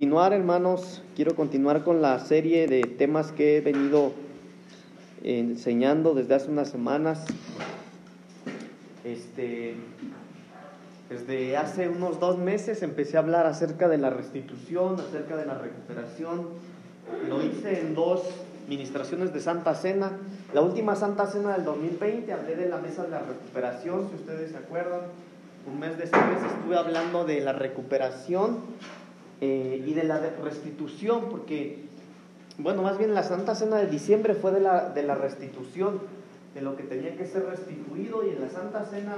continuar, hermanos, quiero continuar con la serie de temas que he venido enseñando desde hace unas semanas. Este, desde hace unos dos meses empecé a hablar acerca de la restitución, acerca de la recuperación. Lo hice en dos ministraciones de Santa Cena. La última Santa Cena del 2020 hablé de la mesa de la recuperación, si ustedes se acuerdan. Un mes después estuve hablando de la recuperación eh, y de la restitución, porque, bueno, más bien la Santa Cena de diciembre fue de la, de la restitución, de lo que tenía que ser restituido, y en la Santa Cena,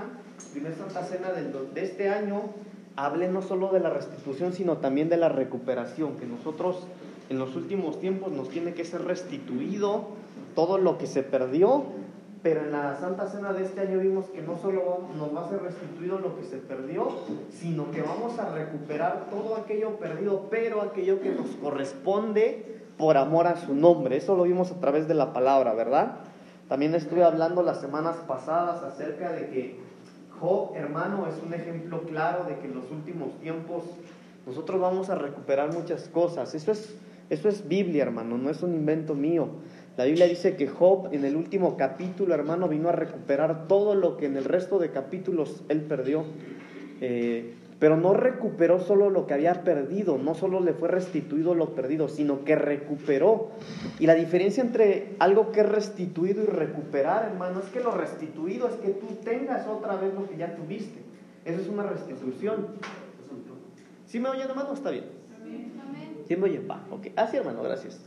primera Santa Cena del, de este año, hablé no solo de la restitución, sino también de la recuperación, que nosotros en los últimos tiempos nos tiene que ser restituido todo lo que se perdió pero en la Santa Cena de este año vimos que no solo nos va a ser restituido lo que se perdió, sino que vamos a recuperar todo aquello perdido, pero aquello que nos corresponde por amor a su nombre. Eso lo vimos a través de la palabra, ¿verdad? También estuve hablando las semanas pasadas acerca de que Job, hermano, es un ejemplo claro de que en los últimos tiempos nosotros vamos a recuperar muchas cosas. Eso es, eso es Biblia, hermano, no es un invento mío. La Biblia dice que Job en el último capítulo, hermano, vino a recuperar todo lo que en el resto de capítulos él perdió. Eh, pero no recuperó solo lo que había perdido, no solo le fue restituido lo perdido, sino que recuperó. Y la diferencia entre algo que es restituido y recuperar, hermano, es que lo restituido es que tú tengas otra vez lo que ya tuviste. Eso es una restitución. ¿Sí me oyen, hermano? ¿Está bien? ¿Sí me oyen? Va, ok. Así, ah, hermano, gracias.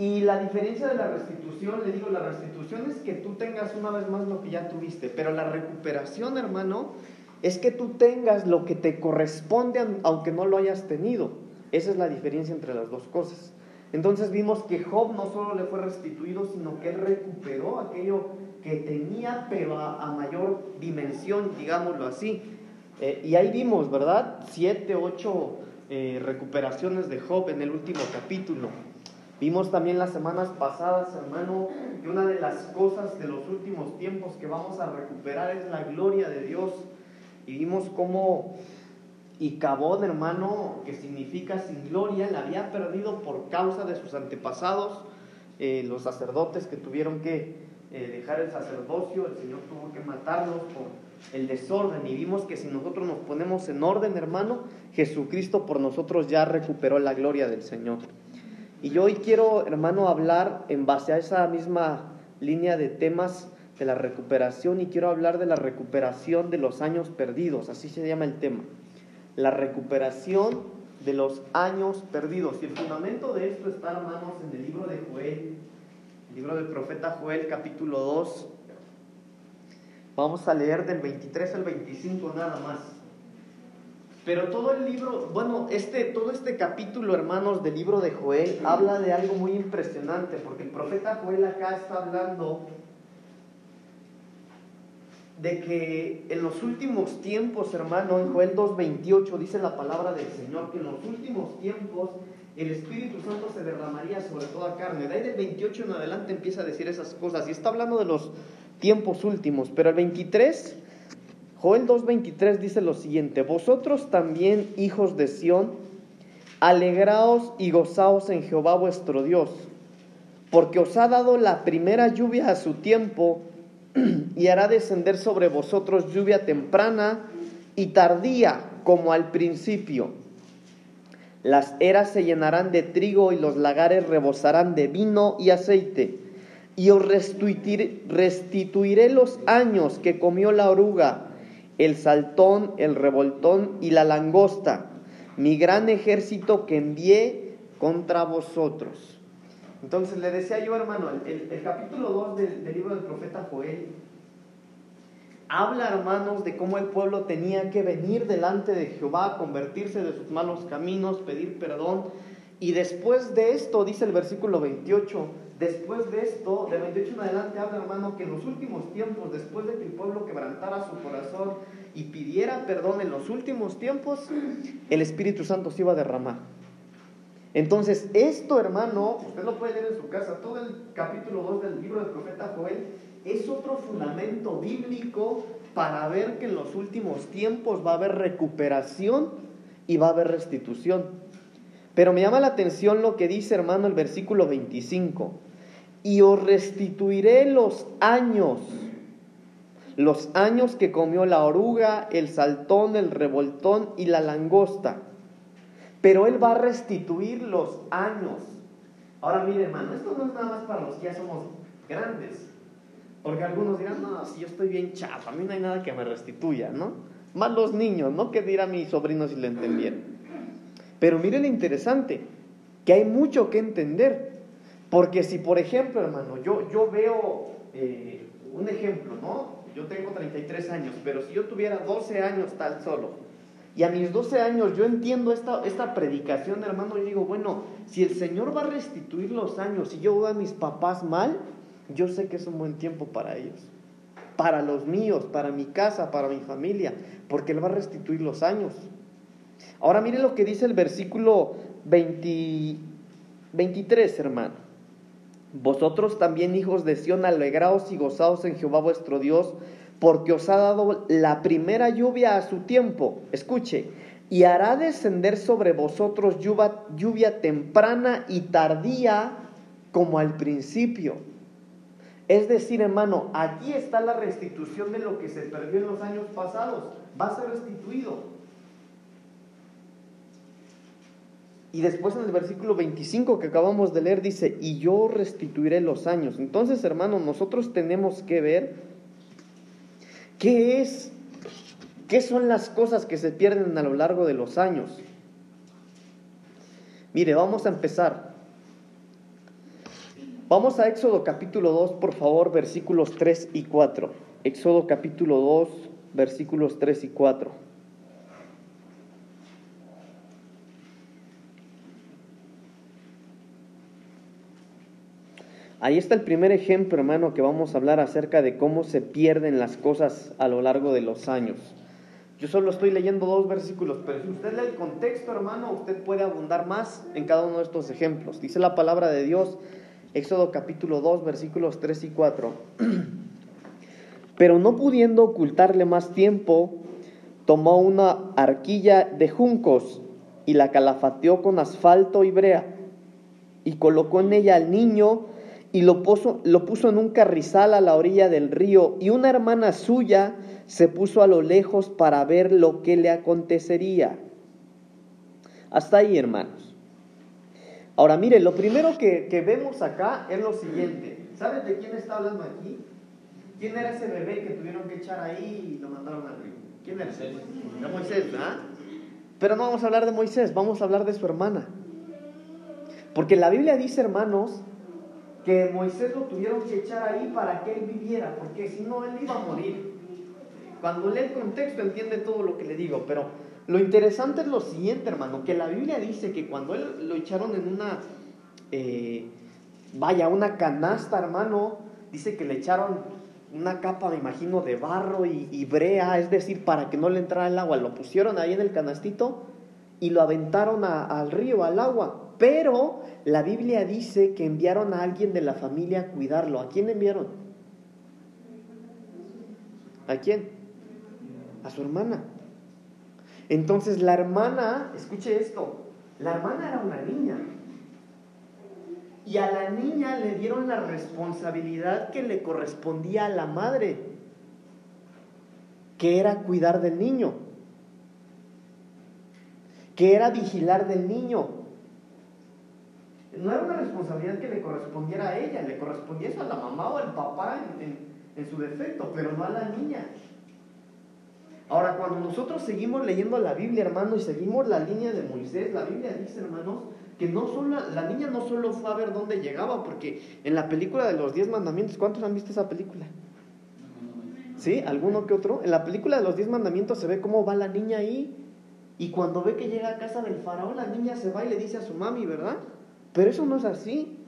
Y la diferencia de la restitución, le digo, la restitución es que tú tengas una vez más lo que ya tuviste, pero la recuperación, hermano, es que tú tengas lo que te corresponde aunque no lo hayas tenido. Esa es la diferencia entre las dos cosas. Entonces vimos que Job no solo le fue restituido, sino que él recuperó aquello que tenía, pero a, mayor dimensión, digámoslo así. Eh, y ahí vimos, ¿verdad? Siete, ocho eh, recuperaciones de Job en el último capítulo. Vimos también las semanas pasadas, hermano, que una de las cosas de los últimos tiempos que vamos a recuperar es la gloria de Dios. Y vimos cómo Icabod, hermano, que significa sin gloria, la había perdido por causa de sus antepasados, eh, los sacerdotes que tuvieron que eh, dejar el sacerdocio, el Señor tuvo que matarlos por el desorden. Y vimos que si nosotros nos ponemos en orden, hermano, Jesucristo por nosotros ya recuperó la gloria del Señor. Y yo hoy quiero, hermano, hablar en base a esa misma línea de temas de la recuperación y quiero hablar de la recuperación de los años perdidos, así se llama el tema. La recuperación de los años perdidos. Y el fundamento de esto está, hermanos, en el libro de Joel, el libro del profeta Joel, capítulo 2. Vamos a leer del 23 al 25 nada más. Pero todo el libro, bueno, este, todo este capítulo, hermanos, del libro de Joel habla de algo muy impresionante, porque el profeta Joel acá está hablando de que en los últimos tiempos, hermano, en Joel 2.28 dice la palabra del Señor, que en los últimos tiempos el Espíritu Santo se derramaría sobre toda carne. De ahí del 28 en adelante empieza a decir esas cosas y está hablando de los tiempos últimos, pero el 23 Joel 2.23 dice lo siguiente, vosotros también, hijos de Sión, alegraos y gozaos en Jehová vuestro Dios, porque os ha dado la primera lluvia a su tiempo y hará descender sobre vosotros lluvia temprana y tardía como al principio. Las eras se llenarán de trigo y los lagares rebosarán de vino y aceite. Y os restituiré los años que comió la oruga el saltón, el revoltón y la langosta, mi gran ejército que envié contra vosotros. Entonces le decía yo, hermano, el, capítulo 2 del, libro del profeta Joel habla, hermanos, de cómo el pueblo tenía que venir delante de Jehová, convertirse de sus malos caminos, pedir perdón. Y después de esto, dice el versículo 28, Después de esto, de 28 en adelante, habla hermano que en los últimos tiempos, después de que el pueblo quebrantara su corazón y pidiera perdón en los últimos tiempos, el Espíritu Santo se iba a derramar. Entonces, esto hermano, usted lo puede leer en su casa, todo el capítulo 2 del libro del profeta Joel, es otro fundamento bíblico para ver que en los últimos tiempos va a haber recuperación y va a haber restitución. Pero me llama la atención lo que dice, hermano, el versículo 25. Y os restituiré los años, los años que comió la oruga, el saltón, el revoltón y la langosta. Pero Él va a restituir los años. Ahora mire, hermano, esto no es nada más para los que ya somos grandes. Porque algunos dirán, no, si yo estoy bien chato, a mí no hay nada que me restituya, ¿no? Más los niños, ¿no? Que dirá mi sobrino si lo entendieran. Pero miren lo interesante, que hay mucho que entender. Porque si, por ejemplo, hermano, yo, yo veo eh, un ejemplo, ¿no? Yo tengo 33 años, pero si yo tuviera 12 años tal solo, y a mis 12 años yo entiendo esta, esta predicación, hermano, y digo, bueno, si el Señor va a restituir los años y yo veo a mis papás mal, yo sé que es un buen tiempo para ellos, para los míos, para mi casa, para mi familia, porque Él va a restituir los años. Ahora mire lo que dice el versículo 23, hermano. Vosotros también, hijos de Sión, alegraos y gozaos en Jehová vuestro Dios, porque os ha dado la primera lluvia a su tiempo. Escuche, y hará descender sobre vosotros lluvia, lluvia temprana y tardía como al principio. Es decir, hermano, aquí está la restitución de lo que se perdió en los años pasados. Va a ser restituido. Y después en el versículo 25 que acabamos de leer dice, y yo restituiré los años. Entonces, hermano, nosotros tenemos que ver qué es, qué son las cosas que se pierden a lo largo de los años. Mire, vamos a empezar. Vamos a Éxodo capítulo 2, por favor, versículos 3 y 4. Éxodo capítulo 2, versículos 3 y 4. Ahí está el primer ejemplo, hermano, que vamos a hablar acerca de cómo se pierden las cosas a lo largo de los años. Yo solo estoy leyendo dos versículos, pero si usted lee el contexto, hermano, usted puede abundar más en cada uno de estos ejemplos. Dice la palabra de Dios, Éxodo capítulo 2, versículos 3 y 4. Pero no pudiendo ocultarle más tiempo, tomó una arquilla de juncos y la calafateó con asfalto y brea y colocó en ella al niño y lo puso, lo puso en un carrizal a la orilla del río y una hermana suya se puso a lo lejos para ver lo que le acontecería. Hasta ahí, hermanos. Ahora, mire, lo primero que, que vemos acá es lo siguiente. ¿Sabes de quién está hablando aquí? ¿Quién era ese bebé que tuvieron que echar ahí y lo mandaron al río? ¿Quién era? ese? Era Moisés, ¿ah? Pero no vamos a hablar de Moisés, vamos a hablar de su hermana. Porque la Biblia dice, hermanos, que Moisés lo tuvieron que echar ahí para que él viviera, porque si no, él iba a morir. Cuando lee el contexto entiende todo lo que le digo, pero lo interesante es lo siguiente, hermano, que la Biblia dice que cuando él lo echaron en una, eh, vaya, una canasta, hermano, dice que le echaron una capa, me imagino, de barro y, brea, es decir, para que no le entrara el agua, lo pusieron ahí en el canastito y lo aventaron al río, al agua. Pero la Biblia dice que enviaron a alguien de la familia a cuidarlo. ¿A quién enviaron? ¿A quién? A su hermana. Entonces la hermana, escuche esto, la hermana era una niña. Y a la niña le dieron la responsabilidad que le correspondía a la madre, que era cuidar del niño, que era vigilar del niño no era una responsabilidad que le correspondiera a ella, le correspondía eso a la mamá o al papá en, su defecto, pero no a la niña. Ahora, cuando nosotros seguimos leyendo la Biblia, hermano, y seguimos la línea de Moisés, la Biblia dice, hermanos, que no solo, la niña no solo fue a ver dónde llegaba, porque en la película de los diez mandamientos, ¿cuántos han visto esa película? ¿Sí? ¿Alguno que otro? En la película de los diez mandamientos se ve cómo va la niña ahí, y cuando ve que llega a casa del faraón, la niña se va y le dice a su mami, ¿verdad? Pero eso no es así.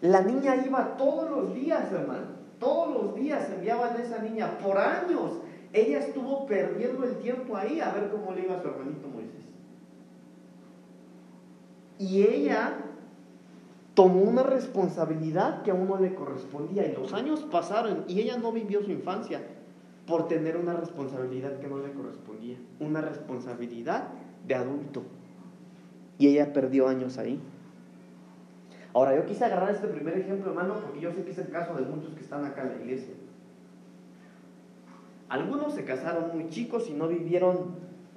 La niña iba todos los días, hermano. Todos los días enviaban a esa niña por años. Ella estuvo perdiendo el tiempo ahí a ver cómo le iba a su hermanito Moisés. Y ella tomó una responsabilidad que a uno le correspondía. Y los años pasaron y ella no vivió su infancia por tener una responsabilidad que no le correspondía. Una responsabilidad de adulto. Y ella perdió años ahí. Ahora, yo quise agarrar este primer ejemplo, hermano, porque yo sé que es el caso de muchos que están acá en la iglesia. Algunos se casaron muy chicos y no vivieron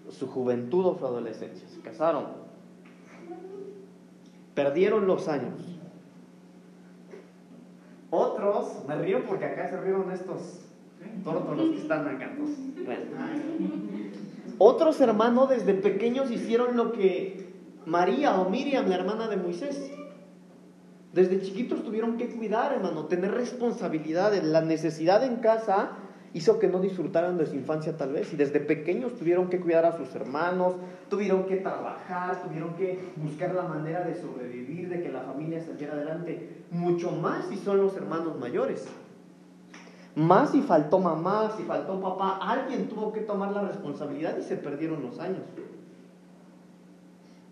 su juventud o su adolescencia. Se casaron. Perdieron los años. Otros, me río porque acá se rieron estos tortos los que están acá. Otros hermanos desde pequeños hicieron lo que María o Miriam, la hermana de Moisés. Desde chiquitos tuvieron que cuidar, hermano, tener responsabilidades. La necesidad en casa hizo que no disfrutaran de su infancia tal vez. Y desde pequeños tuvieron que cuidar a sus hermanos, tuvieron que trabajar, tuvieron que buscar la manera de sobrevivir, de que la familia saliera adelante. Mucho más si son los hermanos mayores. Más si faltó mamá, si faltó papá, alguien tuvo que tomar la responsabilidad y se perdieron los años.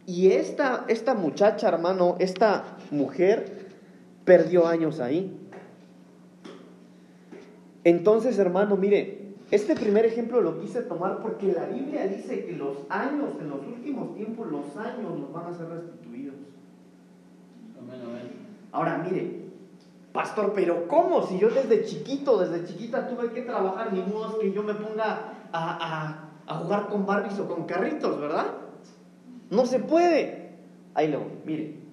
Y esta, esta muchacha, hermano, esta mujer perdió años ahí. Entonces, hermano, mire, este primer ejemplo lo quise tomar porque la Biblia dice que los años, en los últimos tiempos, los años nos van a ser restituidos. Ahora, mire, pastor, pero ¿cómo? Si yo desde chiquito, desde chiquita tuve que trabajar, ni modo es que yo me ponga a, a, jugar con Barbies o con carritos, ¿verdad? No se puede. Ahí lo, mire,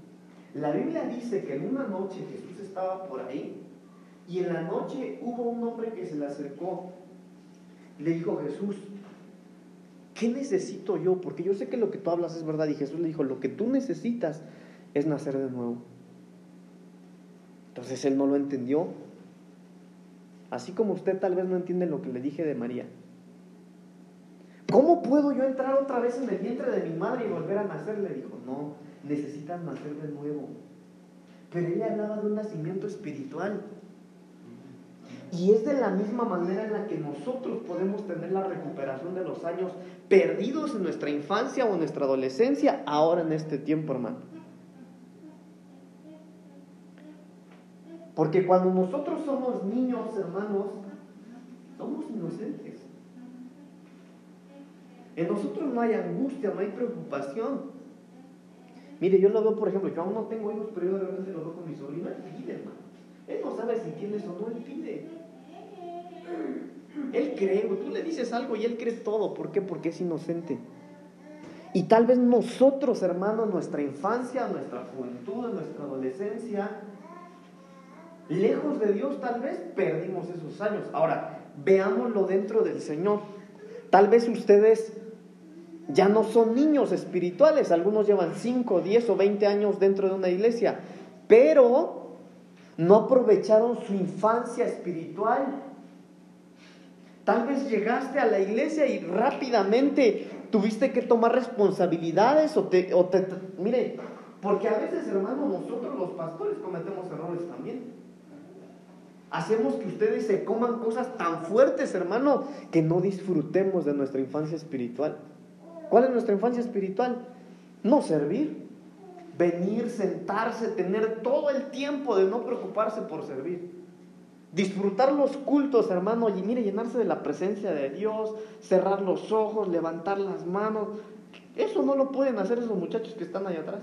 la Biblia dice que en una noche Jesús estaba por ahí y en la noche hubo un hombre que se le acercó. Le dijo Jesús, ¿qué necesito yo? Porque yo sé que lo que tú hablas es verdad. Y Jesús le dijo, lo que tú necesitas es nacer de nuevo. Entonces él no lo entendió. Así como usted tal vez no entiende lo que le dije de María. ¿Cómo puedo yo entrar otra vez en el vientre de mi madre y volver a nacer? Le dijo, no, necesitas nacer de nuevo. Pero ella hablaba de un nacimiento espiritual. Y es de la misma manera en la que nosotros podemos tener la recuperación de los años perdidos en nuestra infancia o en nuestra adolescencia, ahora en este tiempo, hermano. Porque cuando nosotros somos niños, hermanos, somos inocentes. En nosotros no hay angustia, no hay preocupación. Mire, yo lo veo, por ejemplo, yo aún no tengo hijos, pero yo de repente lo veo con mi sobrino, él pide, hermano. Él no sabe si tienes o no, él pide. Él cree, tú le dices algo y él cree todo. ¿Por qué? Porque es inocente. Y tal vez nosotros, hermanos, nuestra infancia, nuestra juventud, nuestra adolescencia, lejos de Dios, tal vez perdimos esos años. Ahora, veámoslo dentro del Señor. Tal vez ustedes ya no son niños espirituales, algunos llevan 5, 10 o 20 años dentro de una iglesia, pero no aprovecharon su infancia espiritual Tal vez llegaste a la iglesia y rápidamente tuviste que tomar responsabilidades o te, o te, mire, porque a veces, hermano, nosotros los pastores cometemos errores también. Hacemos que ustedes se coman cosas tan fuertes, hermano, que no disfrutemos de nuestra infancia espiritual. ¿Cuál es nuestra infancia espiritual? No servir. Venir, sentarse, tener todo el tiempo de no preocuparse por servir. Disfrutar los cultos, hermano, y mire, llenarse de la presencia de Dios, cerrar los ojos, levantar las manos. Eso no lo pueden hacer esos muchachos que están ahí atrás.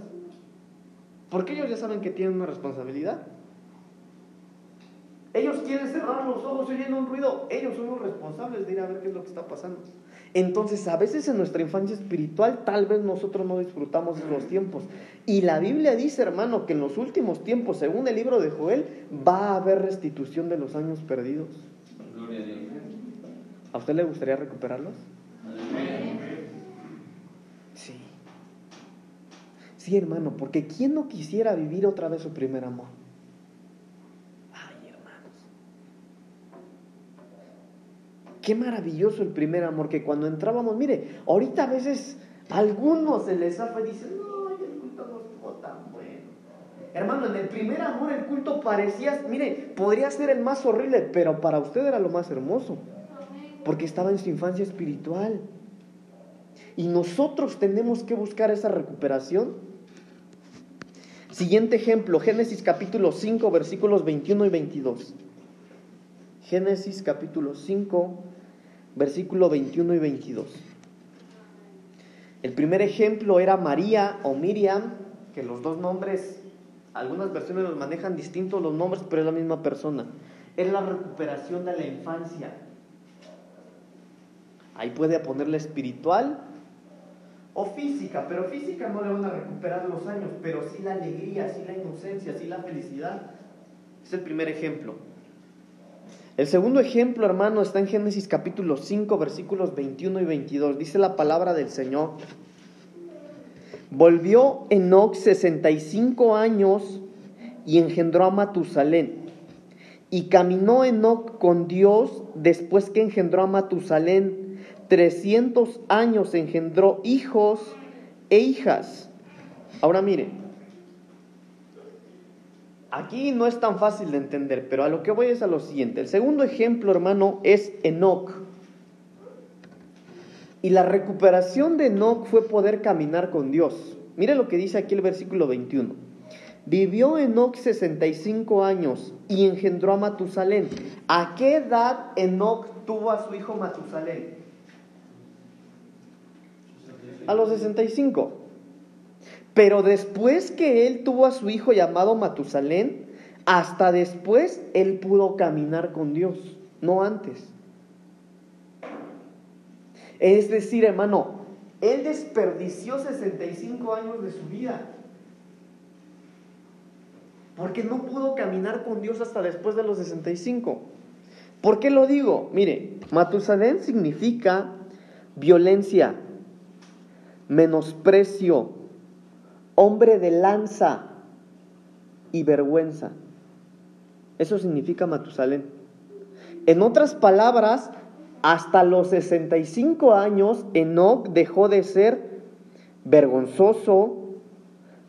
Porque ellos ya saben que tienen una responsabilidad. Ellos quieren cerrar los ojos oyendo un ruido. Ellos son los responsables de ir a ver qué es lo que está pasando. Entonces, a veces en nuestra infancia espiritual, tal vez nosotros no disfrutamos esos tiempos. Y la Biblia dice, hermano, que en los últimos tiempos, según el libro de Joel, va a haber restitución de los años perdidos. a usted le gustaría recuperarlos? Sí. Sí, hermano, porque ¿quién no quisiera vivir otra vez su primer amor? Qué maravilloso el primer amor que cuando entrábamos, mire, ahorita a veces a algunos se les zafa y dicen, no, el culto no estuvo tan bueno. Hermano, en el primer amor el culto parecía, mire, podría ser el más horrible, pero para usted era lo más hermoso, porque estaba en su infancia espiritual. Y nosotros tenemos que buscar esa recuperación. Siguiente ejemplo, Génesis capítulo 5, versículos 21 y 22. Génesis capítulo 5, versículo 21 y 22. El primer ejemplo era María o Miriam, que los dos nombres, algunas versiones los manejan distintos los nombres, pero es la misma persona. Es la recuperación de la infancia. Ahí puede ponerle espiritual o física, pero física no le van a recuperar los años, pero sí la alegría, sí la inocencia, sí la felicidad. Es el primer ejemplo. El segundo ejemplo, hermano, está en Génesis capítulo 5, versículos 21 y 22. Dice la palabra del Señor. Volvió Enoch 65 años y engendró a Matusalén. Y caminó Enoch con Dios después que engendró a Matusalén 300 años engendró hijos e hijas. Ahora mire, aquí no es tan fácil de entender, pero a lo que voy es a lo siguiente. El segundo ejemplo, hermano, es Enoch. Y la recuperación de Enoch fue poder caminar con Dios. Mire lo que dice aquí el versículo 21. Vivió Enoch 65 años y engendró a Matusalén. ¿A qué edad Enoch tuvo a su hijo Matusalén? a los 65. Pero después que él tuvo a su hijo llamado Matusalén, hasta después él pudo caminar con Dios, no antes. Es decir, hermano, él desperdició 65 años de su vida. Porque no pudo caminar con Dios hasta después de los 65. ¿Por qué lo digo? Mire, Matusalén significa violencia, menosprecio, hombre de lanza y vergüenza. Eso significa Matusalén. En otras palabras, hasta los 65 años, Enoch dejó de ser vergonzoso,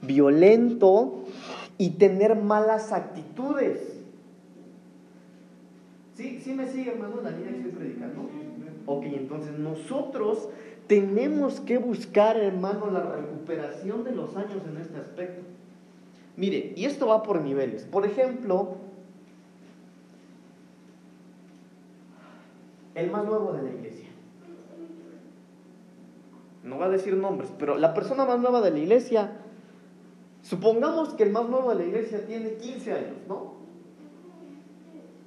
violento y tener malas actitudes. ¿Sí, sí me sigue, hermano, la línea que estoy predicando? Ok, entonces nosotros tenemos que buscar, hermano, la recuperación de los años en este aspecto. Mire, y esto va por niveles. Por ejemplo, el más nuevo de la iglesia. No va a decir nombres, pero la persona más nueva de la iglesia, supongamos que el más nuevo de la iglesia tiene 15 años, ¿no?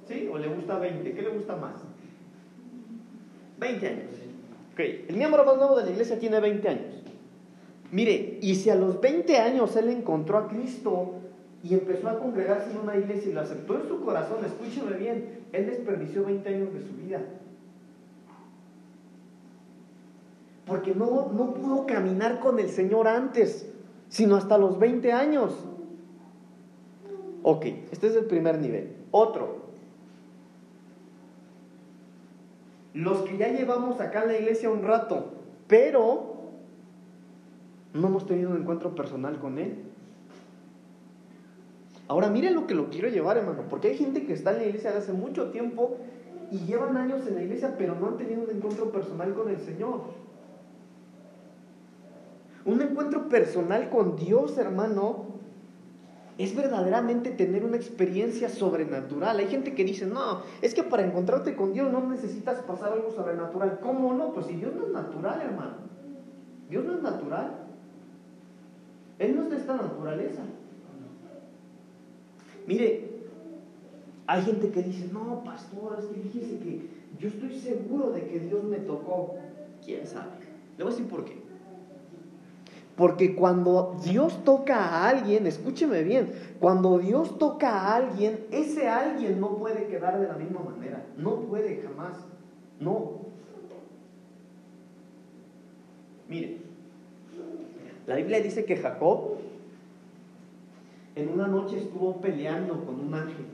¿Sí? ¿O le gusta 20? ¿Qué le gusta más? 20 años. El miembro más nuevo de la iglesia tiene 20 años. Mire, y si a los 20 años él encontró a Cristo y empezó a congregarse en una iglesia y lo aceptó en su corazón, escúcheme bien, él desperdició 20 años de su vida. Porque no, no pudo caminar con el Señor antes, sino hasta los 20 años. Ok, este es el primer nivel. Otro, los que ya llevamos acá en la iglesia un rato, pero no hemos tenido un encuentro personal con Él. Ahora miren lo que lo quiero llevar, hermano, porque hay gente que está en la iglesia desde hace mucho tiempo y llevan años en la iglesia, pero no han tenido un encuentro personal con el Señor. Un encuentro personal con Dios, hermano, es verdaderamente tener una experiencia sobrenatural. Hay gente que dice, no, es que para encontrarte con Dios no necesitas pasar algo sobrenatural. ¿Cómo no? Pues si Dios no es natural, hermano. Dios no es natural. Él no es de esta naturaleza. Mire, hay gente que dice, no, pastor, es que fíjese que yo estoy seguro de que Dios me tocó. ¿Quién sabe? Le voy a decir por qué. Porque cuando Dios toca a alguien, escúcheme bien, cuando Dios toca a alguien, ese alguien no puede quedar de la misma manera. No puede jamás. No. Mire, la Biblia dice que Jacob en una noche estuvo peleando con un ángel.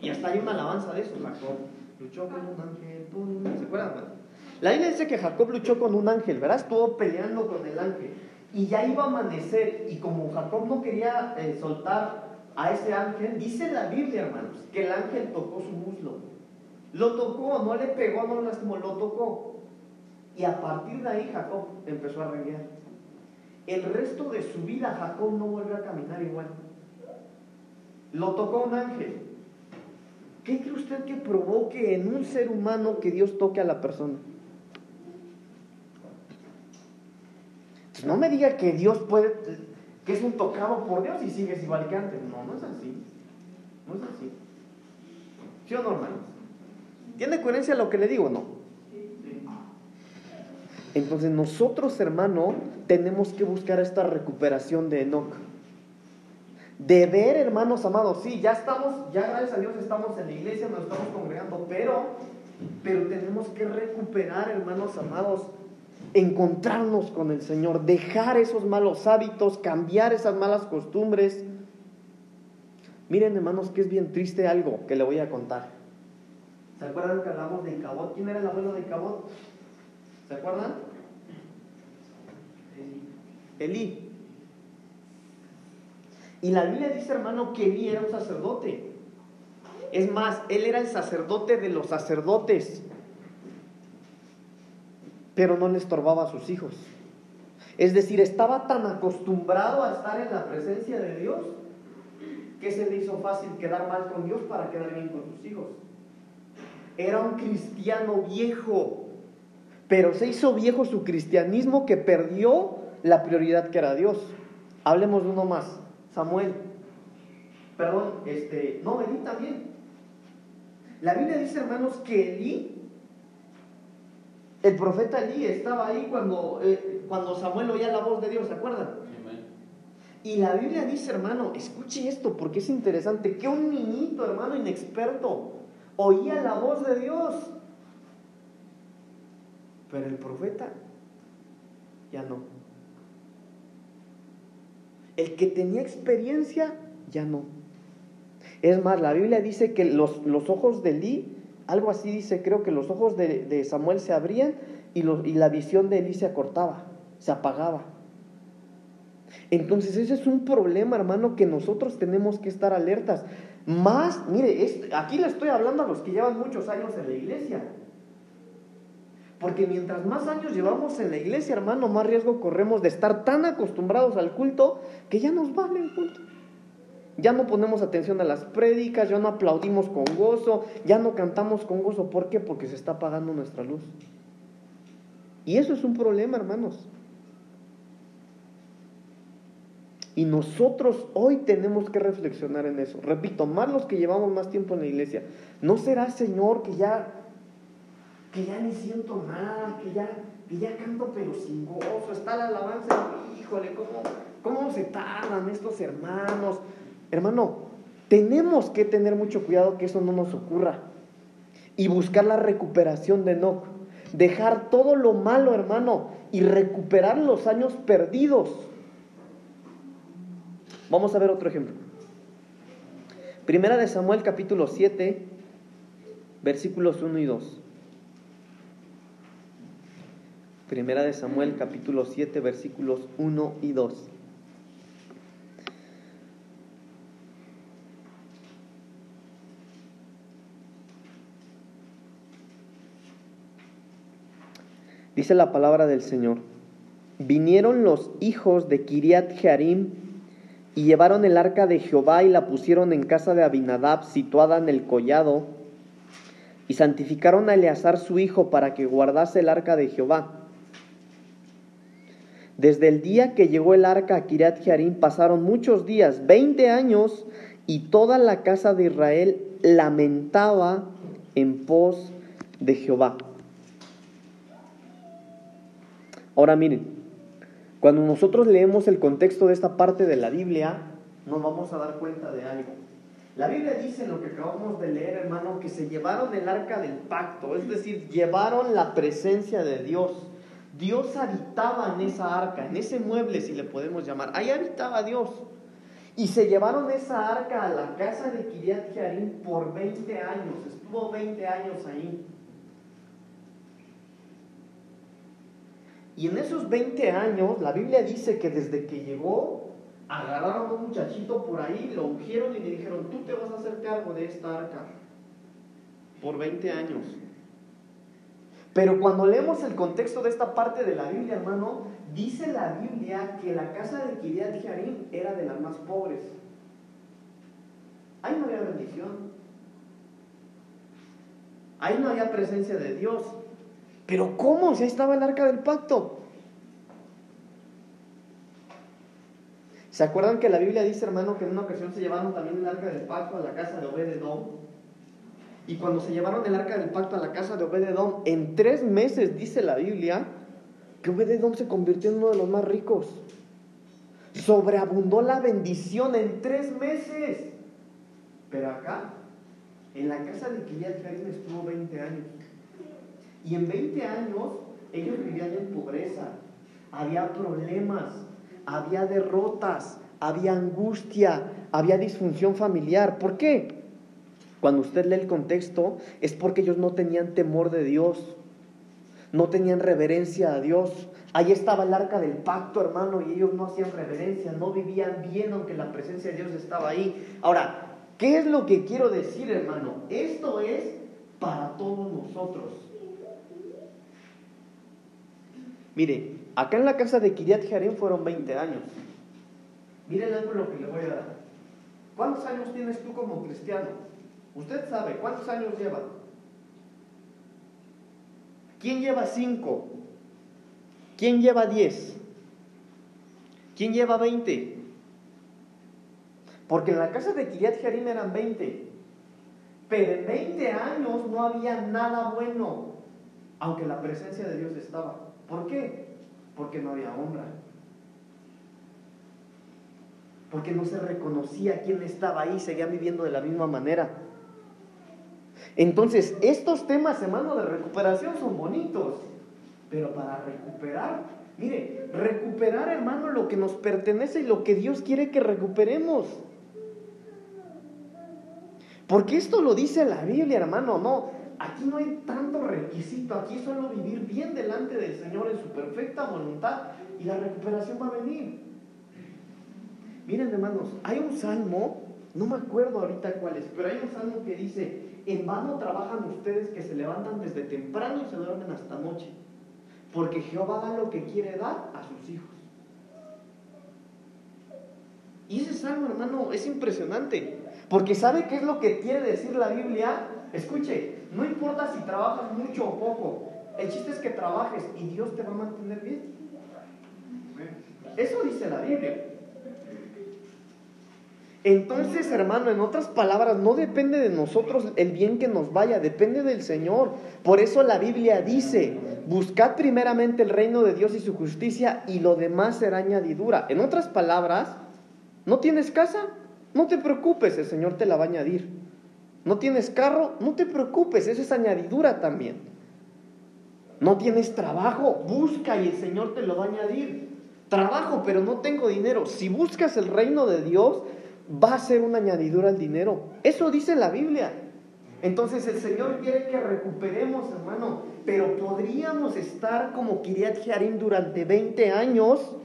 Y hasta hay una alabanza de eso, Jacob. Luchó con un ángel. ¿Se acuerdan? La Biblia dice que Jacob luchó con un ángel, ¿verdad? Estuvo peleando con el ángel y ya iba a amanecer y como Jacob no quería eh, soltar a ese ángel, dice la Biblia, hermanos, que el ángel tocó su muslo. Lo tocó, no le pegó, no lo lastimó, lo tocó. Y a partir de ahí Jacob empezó a reguear. El resto de su vida Jacob no volvió a caminar igual. Lo tocó un ángel. ¿Qué cree usted que provoque en un ser humano que Dios toque a la persona? No me diga que Dios puede, que es un tocado por Dios y sigues igual que antes. No, no es así. No es así. ¿Sí o no, hermanos? ¿Tiene coherencia lo que le digo o no? Entonces nosotros, hermano, tenemos que buscar esta recuperación de Enoch. De ver, hermanos amados, sí, ya estamos, ya gracias a Dios estamos en la iglesia, nos estamos congregando, pero, pero tenemos que recuperar, hermanos amados, encontrarnos con el Señor, dejar esos malos hábitos, cambiar esas malas costumbres. Miren, hermanos, que es bien triste algo que le voy a contar. ¿Se acuerdan que hablamos de Icabot? ¿Quién era el abuelo de Icabot? ¿Se acuerdan? Elí. Y la Biblia dice, hermano, que Elí era un sacerdote. Es más, él era el sacerdote de los sacerdotes. Pero no le estorbaba a sus hijos. Es decir, estaba tan acostumbrado a estar en la presencia de Dios que se le hizo fácil quedar mal con Dios para quedar bien con sus hijos. Era un cristiano viejo, pero se hizo viejo su cristianismo que perdió la prioridad que era Dios. Hablemos de uno más, Samuel. Perdón, este, no, Elí también. La Biblia dice, hermanos, que Elí, el profeta Elí estaba ahí cuando, eh, cuando Samuel oía la voz de Dios, ¿se acuerdan? Y la Biblia dice, hermano, escuche esto porque es interesante, que un niñito, hermano, inexperto, oía la voz de Dios. Pero el profeta ya no. El que tenía experiencia, ya no. Es más, la Biblia dice que los, ojos de Elí, algo así dice, creo que los ojos de, Samuel se abrían y, y la visión de Elí se acortaba, se apagaba. Entonces ese es un problema, hermano, que nosotros tenemos que estar alertas. Más, mire, aquí le estoy hablando a los que llevan muchos años en la iglesia. Porque mientras más años llevamos en la iglesia, hermano, más riesgo corremos de estar tan acostumbrados al culto que ya nos vale el culto. Ya no ponemos atención a las prédicas, ya no aplaudimos con gozo, ya no cantamos con gozo. ¿Por qué? Porque se está apagando nuestra luz. Y eso es un problema, hermanos. Y nosotros hoy tenemos que reflexionar en eso. Repito, más los que llevamos más tiempo en la iglesia. ¿No será, Señor, que ya que ya ni siento nada, que ya, que ya canto pero sin gozo, está la alabanza, híjole, ¿cómo, ¿cómo se tardan estos hermanos? Hermano, tenemos que tener mucho cuidado que eso no nos ocurra y buscar la recuperación de Enoch. Dejar todo lo malo, hermano, y recuperar los años perdidos. Vamos a ver otro ejemplo. Primera de Samuel capítulo 7, versículos 1 y 2. Primera de Samuel capítulo 7 versículos 1 y 2. Dice la palabra del Señor. Vinieron los hijos de Kiriat Jearim y llevaron el arca de Jehová y la pusieron en casa de Abinadab, situada en el collado, y santificaron a Eleazar su hijo para que guardase el arca de Jehová. Desde el día que llegó el arca a Kiriat Jearim pasaron muchos días, 20 años, y toda la casa de Israel lamentaba en pos de Jehová. Ahora miren, cuando nosotros leemos el contexto de esta parte de la Biblia, nos vamos a dar cuenta de algo. La Biblia dice lo que acabamos de leer, hermano, que se llevaron el arca del pacto, es decir, llevaron la presencia de Dios. Dios habitaba en esa arca, en ese mueble, si le podemos llamar. Ahí habitaba Dios. Y se llevaron esa arca a la casa de Kiriat Jearim por 20 años. Estuvo 20 años ahí. Y en esos 20 años, la Biblia dice que desde que llegó, agarraron a un muchachito por ahí, lo ungieron y le dijeron, tú te vas a hacer cargo de esta arca. Por 20 años. Pero cuando leemos el contexto de esta parte de la Biblia, hermano, dice la Biblia que la casa de Kiriat Jarim era de las más pobres. Ahí no había bendición. Ahí no había presencia de Dios. Pero ¿cómo? Si ahí estaba el arca del pacto. ¿Se acuerdan que la Biblia dice, hermano, que en una ocasión se llevaron también el arca del pacto a la casa de Obededón? Y cuando se llevaron el arca del pacto a la casa de Obededón, en tres meses, dice la Biblia, que Obededón se convirtió en uno de los más ricos. Sobreabundó la bendición en tres meses. Pero acá, en la casa de Kiriat estuvo 20 años. Y en 20 años ellos vivían en pobreza, había problemas, había derrotas, había angustia, había disfunción familiar. ¿Por qué? Cuando usted lee el contexto es porque ellos no tenían temor de Dios, no tenían reverencia a Dios. Ahí estaba el arca del pacto, hermano, y ellos no hacían reverencia, no vivían bien aunque la presencia de Dios estaba ahí. Ahora, ¿qué es lo que quiero decir, hermano? Esto es para todos nosotros. Mire, acá en la casa de Kiriat Jarim fueron 20 años. Mire lo que le voy a dar. ¿Cuántos años tienes tú como cristiano? Usted sabe, ¿cuántos años lleva? ¿Quién lleva 5? ¿Quién lleva 10? ¿Quién lleva 20? Porque en la casa de Kiriat Jarim eran 20. Pero en 20 años no había nada bueno, aunque la presencia de Dios estaba. ¿Por qué? Porque no había honra. Porque no se reconocía quién estaba ahí, seguían viviendo de la misma manera. Entonces, estos temas, hermano, de recuperación son bonitos. Pero para recuperar, mire, recuperar, hermano, lo que nos pertenece y lo que Dios quiere que recuperemos. Porque esto lo dice la Biblia, hermano, no. Aquí no hay tanto requisito, aquí es solo vivir bien delante del Señor en su perfecta voluntad y la recuperación va a venir. Miren hermanos, hay un salmo, no me acuerdo ahorita cuál es, pero hay un salmo que dice, en vano trabajan ustedes que se levantan desde temprano y se duermen hasta noche, porque Jehová da lo que quiere dar a sus hijos. Y ese salmo, hermano, es impresionante, porque ¿sabe qué es lo que quiere decir la Biblia? Escuche, no importa si trabajas mucho o poco, el chiste es que trabajes y Dios te va a mantener bien. Eso dice la Biblia. Entonces, hermano, en otras palabras, no depende de nosotros el bien que nos vaya, depende del Señor. Por eso la Biblia dice, buscad primeramente el reino de Dios y su justicia y lo demás será añadidura. En otras palabras, ¿no tienes casa? No te preocupes, el Señor te la va a añadir. ¿No tienes carro? No te preocupes, eso es añadidura también. ¿No tienes trabajo? Busca y el Señor te lo va a añadir. Trabajo, pero no tengo dinero. Si buscas el reino de Dios, va a ser una añadidura al dinero. Eso dice la Biblia. Entonces el Señor quiere que recuperemos, hermano, pero podríamos estar como Kiriat Jearim durante 20 años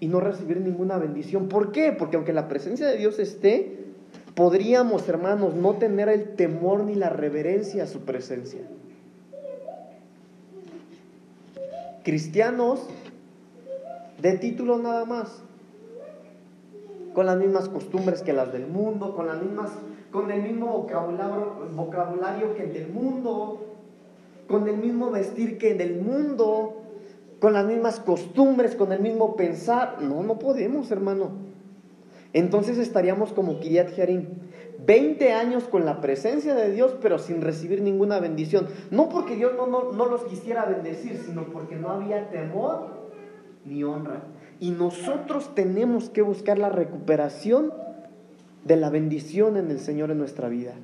y no recibir ninguna bendición. ¿Por qué? Porque aunque la presencia de Dios esté, podríamos, hermanos, no tener el temor ni la reverencia a su presencia. Cristianos de título nada más, con las mismas costumbres que las del mundo, con las mismas, con el mismo vocabulario, vocabulario que el del mundo, con el mismo vestir que el del mundo, con las mismas costumbres, con el mismo pensar. No, no podemos, hermano. Entonces estaríamos como Kiriat Jearim. 20 años con la presencia de Dios, pero sin recibir ninguna bendición. No porque Dios no, no, no los quisiera bendecir, sino porque no había temor ni honra. Y nosotros tenemos que buscar la recuperación de la bendición en el Señor en nuestra vida.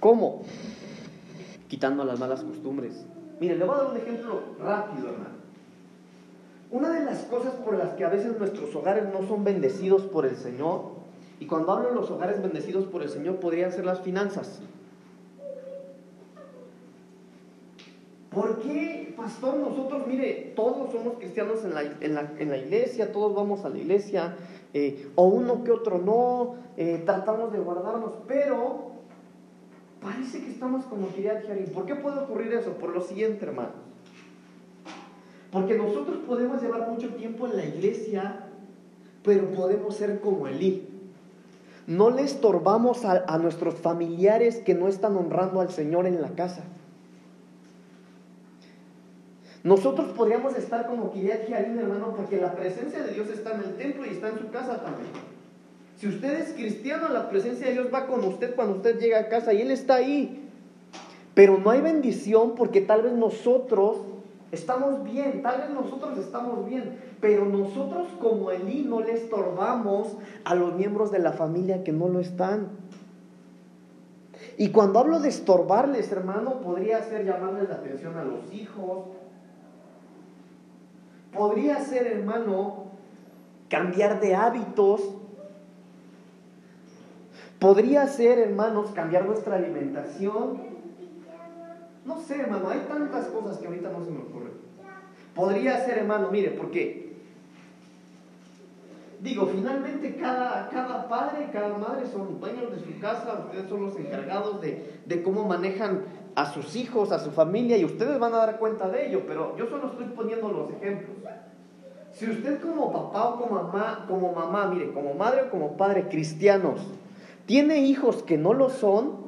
¿Cómo? Quitando las malas costumbres. Mire, le voy a dar un ejemplo rápido, hermano. Una de las cosas por las que a veces nuestros hogares no son bendecidos por el Señor, y cuando hablo de los hogares bendecidos por el Señor, podrían ser las finanzas. ¿Por qué, pastor, nosotros, mire, todos somos cristianos en la, en la, iglesia, todos vamos a la iglesia, eh, o uno que otro no, eh, tratamos de guardarnos, pero parece que estamos como quería Jarim. ¿Por qué puede ocurrir eso? Por lo siguiente, hermanos. Porque nosotros podemos llevar mucho tiempo en la iglesia, pero podemos ser como Elí. No le estorbamos a, nuestros familiares que no están honrando al Señor en la casa. Nosotros podríamos estar como Kiriat Jearim, hermano, porque la presencia de Dios está en el templo y está en su casa también. Si usted es cristiano, la presencia de Dios va con usted cuando usted llega a casa y Él está ahí. Pero no hay bendición porque tal vez nosotros estamos bien, tal vez nosotros estamos bien, pero nosotros como Elí no le estorbamos a los miembros de la familia que no lo están. Y cuando hablo de estorbarles, hermano, podría ser llamarles la atención a los hijos, Podría ser, hermano, cambiar de hábitos. Podría ser, hermanos, cambiar nuestra alimentación. No sé, hermano, hay tantas cosas que ahorita no se me ocurren. Podría ser, hermano, mire, porque digo, finalmente cada, cada padre, cada madre son dueños de su casa, ustedes son los encargados de, de cómo manejan a sus hijos, a su familia, y ustedes van a dar cuenta de ello, pero yo solo estoy poniendo los ejemplos. Si usted como papá o como mamá, como mamá, mire, como madre o como padre cristianos, tiene hijos que no lo son,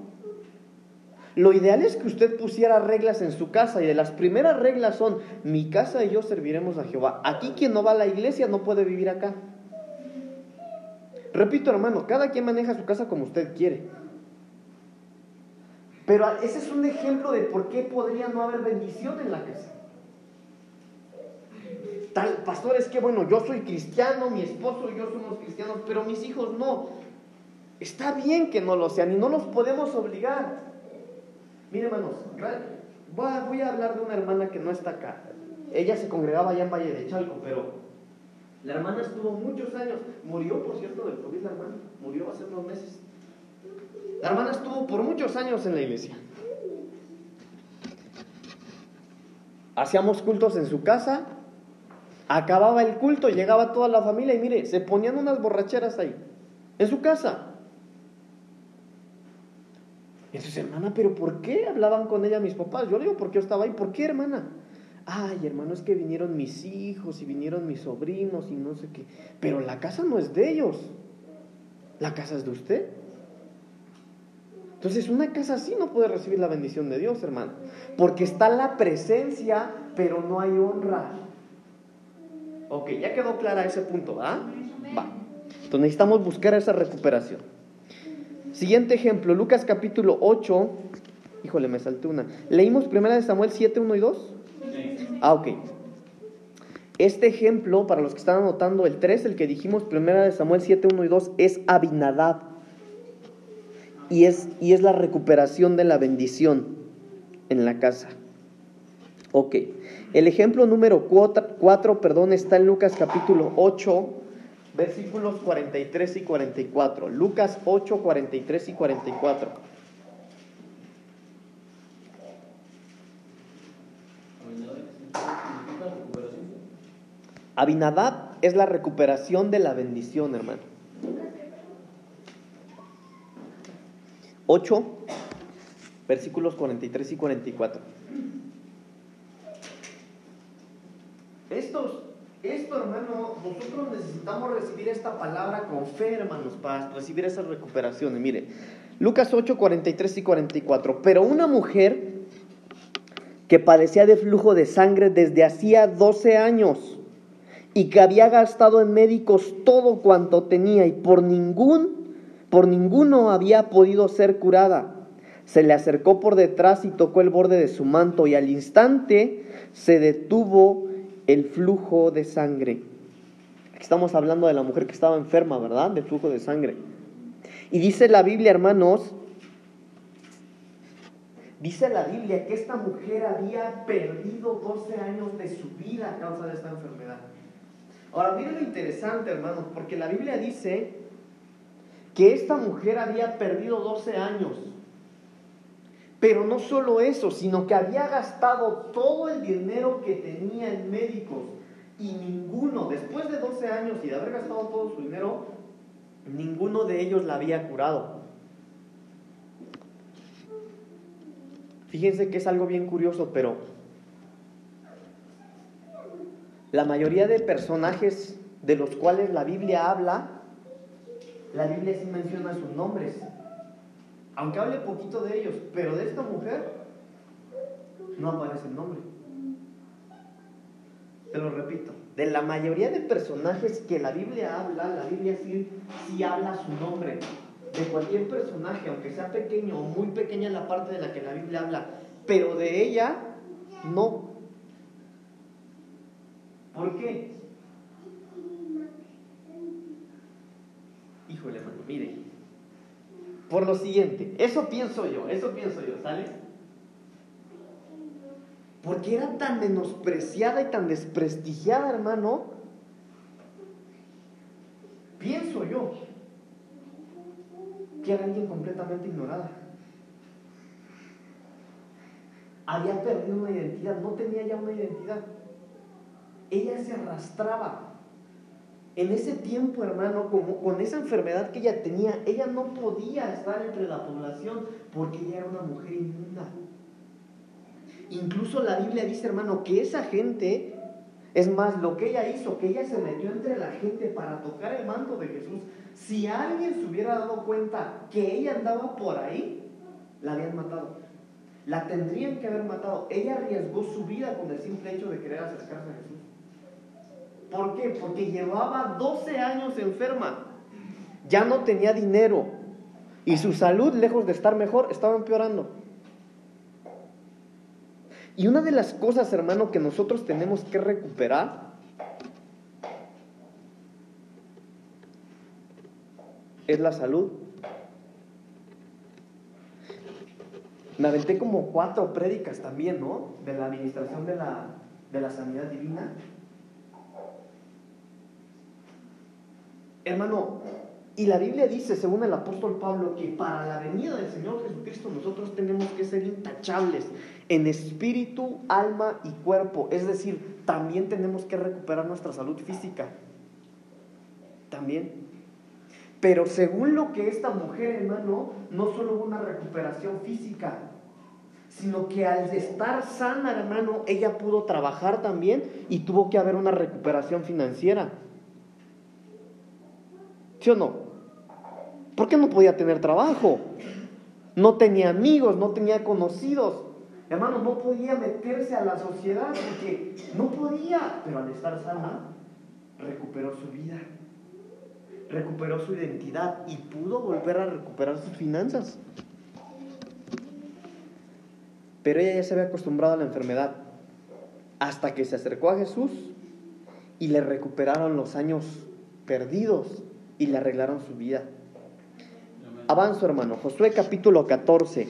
lo ideal es que usted pusiera reglas en su casa y de las primeras reglas son, mi casa y yo serviremos a Jehová. Aquí quien no va a la iglesia no puede vivir acá. Repito hermano, cada quien maneja su casa como usted quiere. Pero ese es un ejemplo de por qué podría no haber bendición en la casa. Tal, pastor, es que bueno, yo soy cristiano, mi esposo y yo somos cristianos, pero mis hijos no. Está bien que no lo sean y no los podemos obligar. Mire, hermanos, voy a hablar de una hermana que no está acá. Ella se congregaba allá en Valle de Chalco, pero la hermana estuvo muchos años. Murió, por cierto, del COVID, la hermana. Murió hace unos meses. La hermana estuvo por muchos años en la iglesia. Hacíamos cultos en su casa, acababa el culto, llegaba toda la familia y mire, se ponían unas borracheras ahí, en su casa. Y entonces, hermana, ¿pero por qué hablaban con ella mis papás? Yo le digo, ¿por qué yo estaba ahí? ¿Por qué, hermana? Ay, hermano, es que vinieron mis hijos y vinieron mis sobrinos y no sé qué. Pero la casa no es de ellos. La casa es de usted. Entonces una casa así no puede recibir la bendición de Dios, hermano. Porque está la presencia, pero no hay honra. Ok, ya quedó clara ese punto, ¿va? Va. Entonces necesitamos buscar esa recuperación. Siguiente ejemplo, Lucas capítulo 8. Híjole, me salté una. ¿Leímos primera de Samuel 7, 1 y 2? Ah, ok. Este ejemplo, para los que están anotando el 3, el que dijimos primera de Samuel 7, 1 y 2, es Abinadab y es, y es la recuperación de la bendición en la casa. Ok, el ejemplo número 4, perdón, está en Lucas capítulo 8, versículos 43 y 44. Lucas 8, 43 y 44. Abinadab es la recuperación de la bendición, hermano. 8, versículos 43 y 44. Estos, esto, hermano, nosotros necesitamos recibir esta palabra con fe, hermanos, para recibir esas recuperaciones. Mire, Lucas 8, 43 y 44. Pero una mujer que padecía de flujo de sangre desde hacía 12 años y que había gastado en médicos todo cuanto tenía y por ningún por ninguno había podido ser curada. Se le acercó por detrás y tocó el borde de su manto y al instante se detuvo el flujo de sangre. Aquí estamos hablando de la mujer que estaba enferma, ¿verdad? Del flujo de sangre. Y dice la Biblia, hermanos, dice la Biblia que esta mujer había perdido 12 años de su vida a causa de esta enfermedad. Ahora, miren lo interesante, hermanos, porque la Biblia dice que esta mujer había perdido 12 años. Pero no solo eso, sino que había gastado todo el dinero que tenía en médicos y ninguno, después de 12 años y de haber gastado todo su dinero, ninguno de ellos la había curado. Fíjense que es algo bien curioso, pero la mayoría de personajes de los cuales la Biblia habla la Biblia sí menciona sus nombres, aunque hable poquito de ellos, pero de esta mujer no aparece el nombre. te lo repito, de la mayoría de personajes que la Biblia habla, la Biblia sí, habla su nombre. De cualquier personaje, aunque sea pequeño o muy pequeña la parte de la que la Biblia habla, pero de ella no. ¿Por qué? Híjole, hermano, mire. Por lo siguiente, eso pienso yo, eso pienso yo, ¿sale? Porque era tan menospreciada y tan desprestigiada, hermano. Pienso yo que era alguien completamente ignorada. Había perdido una identidad, no tenía ya una identidad. Ella se arrastraba. En ese tiempo, hermano, con esa enfermedad que ella tenía, ella no podía estar entre la población porque ella era una mujer inmunda. Incluso la Biblia dice, hermano, que esa gente, es más, lo que ella hizo, que ella se metió entre la gente para tocar el manto de Jesús. Si alguien se hubiera dado cuenta que ella andaba por ahí, la habían matado. La tendrían que haber matado. Ella arriesgó su vida con el simple hecho de querer acercarse a Jesús. ¿Por qué? Porque llevaba 12 años enferma. Ya no tenía dinero. Y su salud, lejos de estar mejor, estaba empeorando. Y una de las cosas, hermano, que nosotros tenemos que recuperar es la salud. Me aventé como cuatro prédicas también, ¿no? De la administración de la, de la sanidad divina. Hermano, y la Biblia dice, según el apóstol Pablo, que para la venida del Señor Jesucristo nosotros tenemos que ser intachables en espíritu, alma y cuerpo. Es decir, también tenemos que recuperar nuestra salud física. También. Pero según lo que esta mujer, hermano, no solo hubo una recuperación física, sino que al estar sana, hermano, ella pudo trabajar también y tuvo que haber una recuperación financiera. ¿Sí o no? ¿Por qué no podía tener trabajo? No tenía amigos, no tenía conocidos. Hermano, no podía meterse a la sociedad porque no podía. Pero al estar sana, recuperó su vida, recuperó su identidad y pudo volver a recuperar sus finanzas. Pero ella ya se había acostumbrado a la enfermedad hasta que se acercó a Jesús y le recuperaron los años perdidos y le arreglaron su vida. Avanzo, hermano. Josué capítulo 14.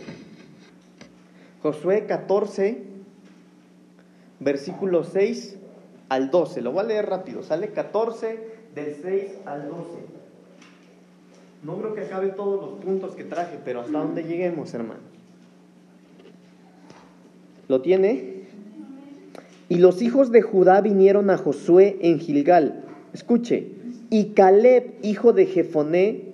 Josué 14, versículo 6 al 12. Lo voy a leer rápido. Sale 14 del 6 al 12. No creo que acabe todos los puntos que traje, pero hasta donde lleguemos, hermano. ¿Lo tiene? Y los hijos de Judá vinieron a Josué en Gilgal. Escuche. Y Caleb, hijo de Jefoné,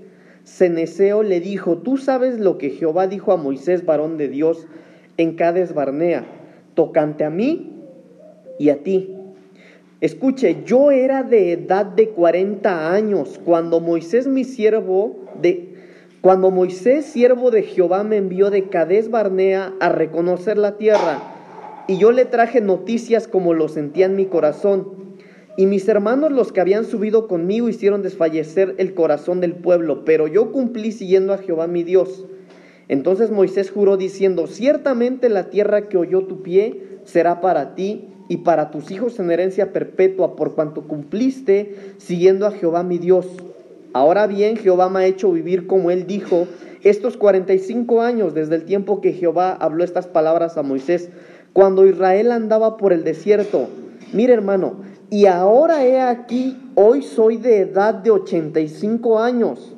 Ceneseo le dijo, tú sabes lo que Jehová dijo a Moisés, varón de Dios, en Cades Barnea, tocante a mí y a ti. Escuche, yo era de edad de 40 años cuando Moisés mi siervo de cuando Moisés siervo de Jehová me envió de Cades Barnea a reconocer la tierra y yo le traje noticias como lo sentía en mi corazón y mis hermanos los que habían subido conmigo hicieron desfallecer el corazón del pueblo, pero yo cumplí siguiendo a Jehová mi Dios. Entonces Moisés juró diciendo, ciertamente la tierra que oyó tu pie será para ti y para tus hijos en herencia perpetua, por cuanto cumpliste siguiendo a Jehová mi Dios. Ahora bien, Jehová me ha hecho vivir como él dijo estos 45 años desde el tiempo que Jehová habló estas palabras a Moisés, cuando Israel andaba por el desierto. Mire hermano, y ahora he aquí, hoy soy de edad de 85 años.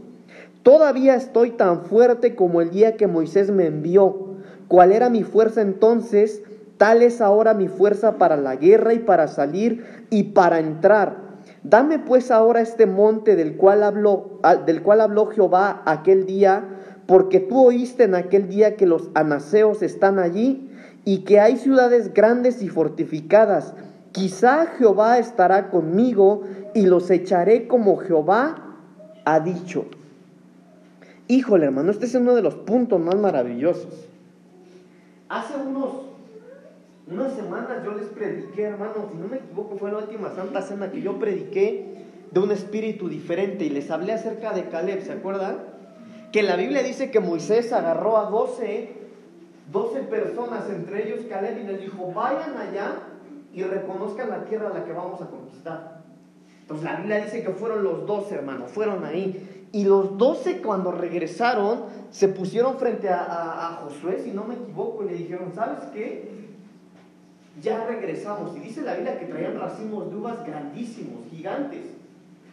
Todavía estoy tan fuerte como el día que Moisés me envió. ¿Cuál era mi fuerza entonces? Tal es ahora mi fuerza para la guerra y para salir y para entrar. Dame pues ahora este monte del cual habló, del cual habló Jehová aquel día, porque tú oíste en aquel día que los anaseos están allí y que hay ciudades grandes y fortificadas Quizá Jehová estará conmigo y los echaré como Jehová ha dicho. Híjole, hermano, este es uno de los puntos más maravillosos. Hace unos unas semanas yo les prediqué, hermano, si no me equivoco, fue la última Santa Cena que yo prediqué de un espíritu diferente y les hablé acerca de Caleb, ¿se acuerdan? Que la Biblia dice que Moisés agarró a 12, 12 personas, entre ellos Caleb, y les dijo, vayan allá y reconozcan la tierra a la que vamos a conquistar. Entonces la Biblia dice que fueron los 12, hermano, fueron ahí. Y los 12 cuando regresaron se pusieron frente a, a, a Josué, si no me equivoco, y le dijeron, ¿sabes qué? ya regresamos. Y dice la Biblia que traían racimos de uvas grandísimos, gigantes.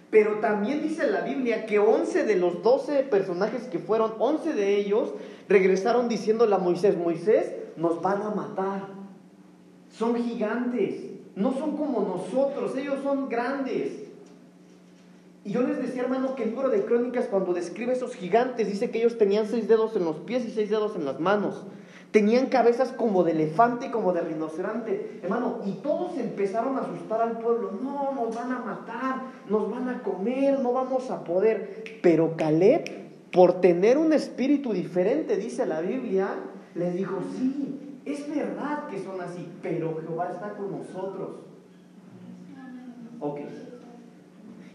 Pero también dice la Biblia que 11 de los 12 personajes que fueron, 11 de ellos regresaron diciéndole a Moisés, Moisés, nos van a matar. Son gigantes, no son como nosotros, ellos son grandes. Y yo les decía, hermano, que el libro de Crónicas cuando describe esos gigantes dice que ellos tenían seis dedos en los pies y seis dedos en las manos. Tenían cabezas como de elefante y como de rinoceronte. Hermano, y todos empezaron a asustar al pueblo. No, nos van a matar, nos van a comer, no vamos a poder. Pero Caleb, por tener un espíritu diferente, dice la Biblia, les dijo, sí, es verdad que son así, pero Jehová está con nosotros. Ok.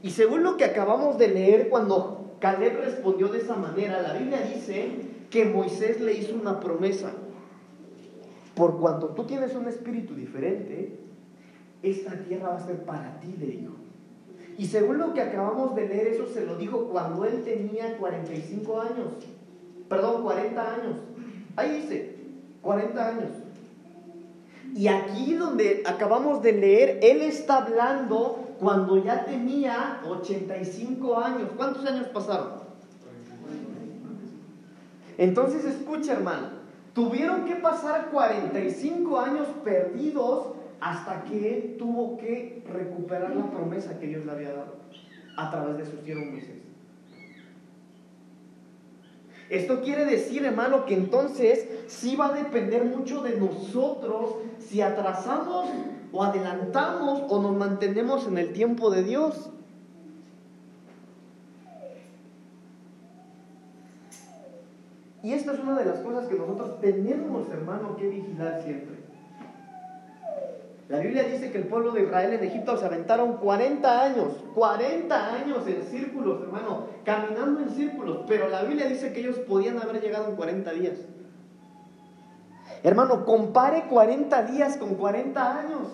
Y según lo que acabamos de leer, cuando Caleb respondió de esa manera, la Biblia dice que Moisés le hizo una promesa. Por cuanto tú tienes un espíritu diferente, esta tierra va a ser para ti, le dijo. Y según lo que acabamos de leer, eso se lo dijo cuando él tenía 45 años. Perdón, 40 años. Ahí dice, 40 años. Y aquí donde acabamos de leer, él está hablando cuando ya tenía 85 años. ¿Cuántos años pasaron? Entonces escucha, hermano. Tuvieron que pasar 45 años perdidos hasta que él tuvo que recuperar la promesa que Dios le había dado a través de su siervo Moisés. Esto quiere decir, hermano, que entonces sí va a depender mucho de nosotros si atrasamos o adelantamos o nos mantenemos en el tiempo de Dios. Y esta es una de las cosas que nosotros tenemos, hermano, que vigilar siempre. La Biblia dice que el pueblo de Israel en Egipto se aventaron 40 años, 40 años en círculos, hermano, caminando en círculos, pero la Biblia dice que ellos podían haber llegado en 40 días. Hermano, compare 40 días con 40 años.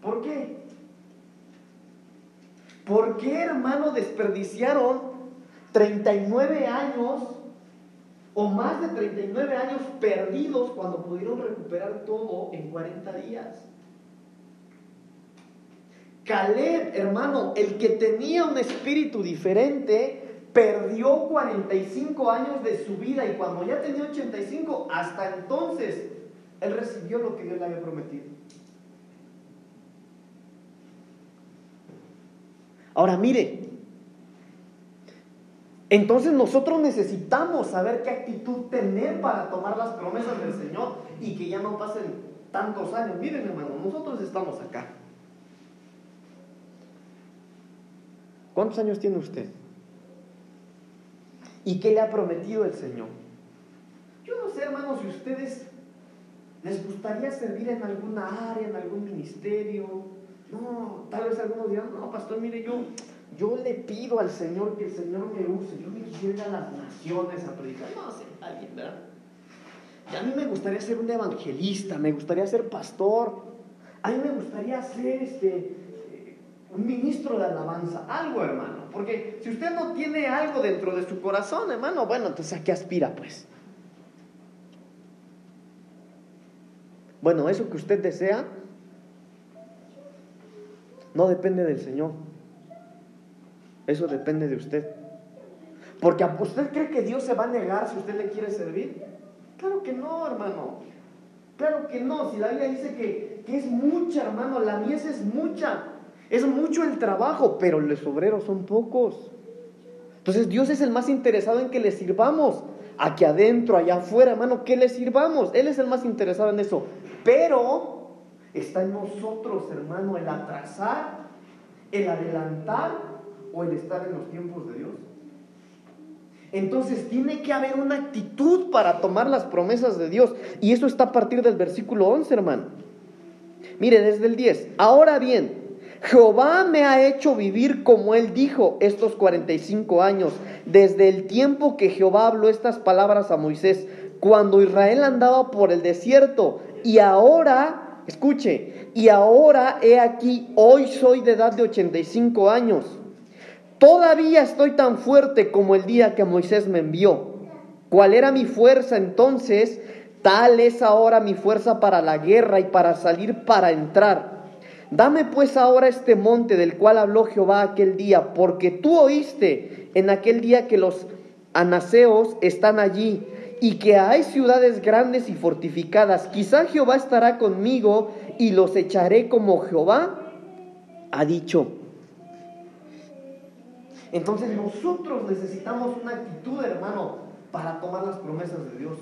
¿Por qué? ¿Por qué, hermano, desperdiciaron 39 años más de 39 años perdidos cuando pudieron recuperar todo en 40 días? Caleb, hermano, el que tenía un espíritu diferente, perdió 45 años de su vida y cuando ya tenía 85, hasta entonces, él recibió lo que Dios le había prometido. Ahora mire, entonces nosotros necesitamos saber qué actitud tener para tomar las promesas del Señor y que ya no pasen tantos años. Miren hermano, nosotros estamos acá. ¿Cuántos años tiene usted? ¿Y qué le ha prometido el Señor? Yo no sé, hermano, si ustedes les gustaría servir en alguna área, en algún ministerio. No, tal vez algunos dirán, no, pastor, mire, yo, yo le pido al Señor que el Señor me use. Yo me quisiera a las naciones a predicar. No sé, alguien, ¿verdad? Y a mí me gustaría ser un evangelista, me gustaría ser pastor. A mí me gustaría ser este, un ministro de alabanza, algo hermano. Porque si usted no tiene algo dentro de su corazón, hermano, bueno, entonces a qué aspira pues. Bueno, eso que usted desea no depende del Señor. Eso depende de usted. Porque usted cree que Dios se va a negar si usted le quiere servir. Claro que no, hermano. Claro que no. Si la Biblia dice que, que es mucha, hermano, la mies es mucha. Es mucho el trabajo, pero los obreros son pocos. Entonces Dios es el más interesado en que le sirvamos. Aquí adentro, allá afuera, hermano, que le sirvamos. Él es el más interesado en eso. Pero está en nosotros, hermano, el atrasar, el adelantar o el estar en los tiempos de Dios. Entonces tiene que haber una actitud para tomar las promesas de Dios. Y eso está a partir del versículo 11, hermano. Mire, desde el 10. Ahora bien, Jehová me ha hecho vivir como él dijo estos 45 años, desde el tiempo que Jehová habló estas palabras a Moisés, cuando Israel andaba por el desierto. Y ahora, escuche, y ahora he aquí, hoy soy de edad de 85 años. Todavía estoy tan fuerte como el día que Moisés me envió. ¿Cuál era mi fuerza entonces? Tal es ahora mi fuerza para la guerra y para salir para entrar. Dame pues ahora este monte del cual habló Jehová aquel día, porque tú oíste en aquel día que los anaseos están allí y que hay ciudades grandes y fortificadas. Quizá Jehová estará conmigo y los echaré como Jehová ha dicho. Entonces nosotros necesitamos una actitud, hermano, para tomar las promesas de Dios.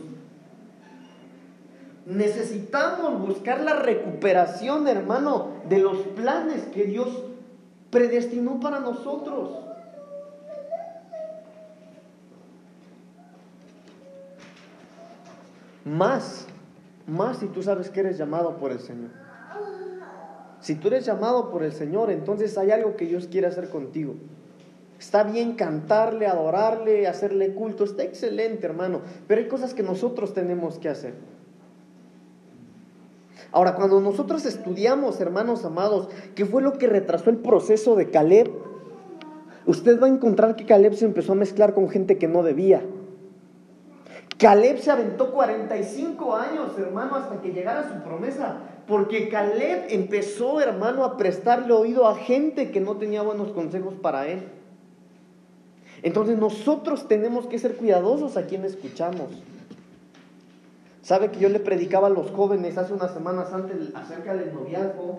Necesitamos buscar la recuperación, hermano, de los planes que Dios predestinó para nosotros. Más, más si tú sabes que eres llamado por el Señor. Si tú eres llamado por el Señor, entonces hay algo que Dios quiere hacer contigo. Está bien cantarle, adorarle, hacerle culto, está excelente, hermano, pero hay cosas que nosotros tenemos que hacer. Ahora, cuando nosotros estudiamos, hermanos amados, qué fue lo que retrasó el proceso de Caleb, usted va a encontrar que Caleb se empezó a mezclar con gente que no debía. Caleb se aventó 45 años, hermano, hasta que llegara su promesa, porque Caleb empezó, hermano, a prestarle oído a gente que no tenía buenos consejos para él. Entonces nosotros tenemos que ser cuidadosos a quien escuchamos. ¿Sabe que yo le predicaba a los jóvenes hace unas semanas antes acerca del noviazgo?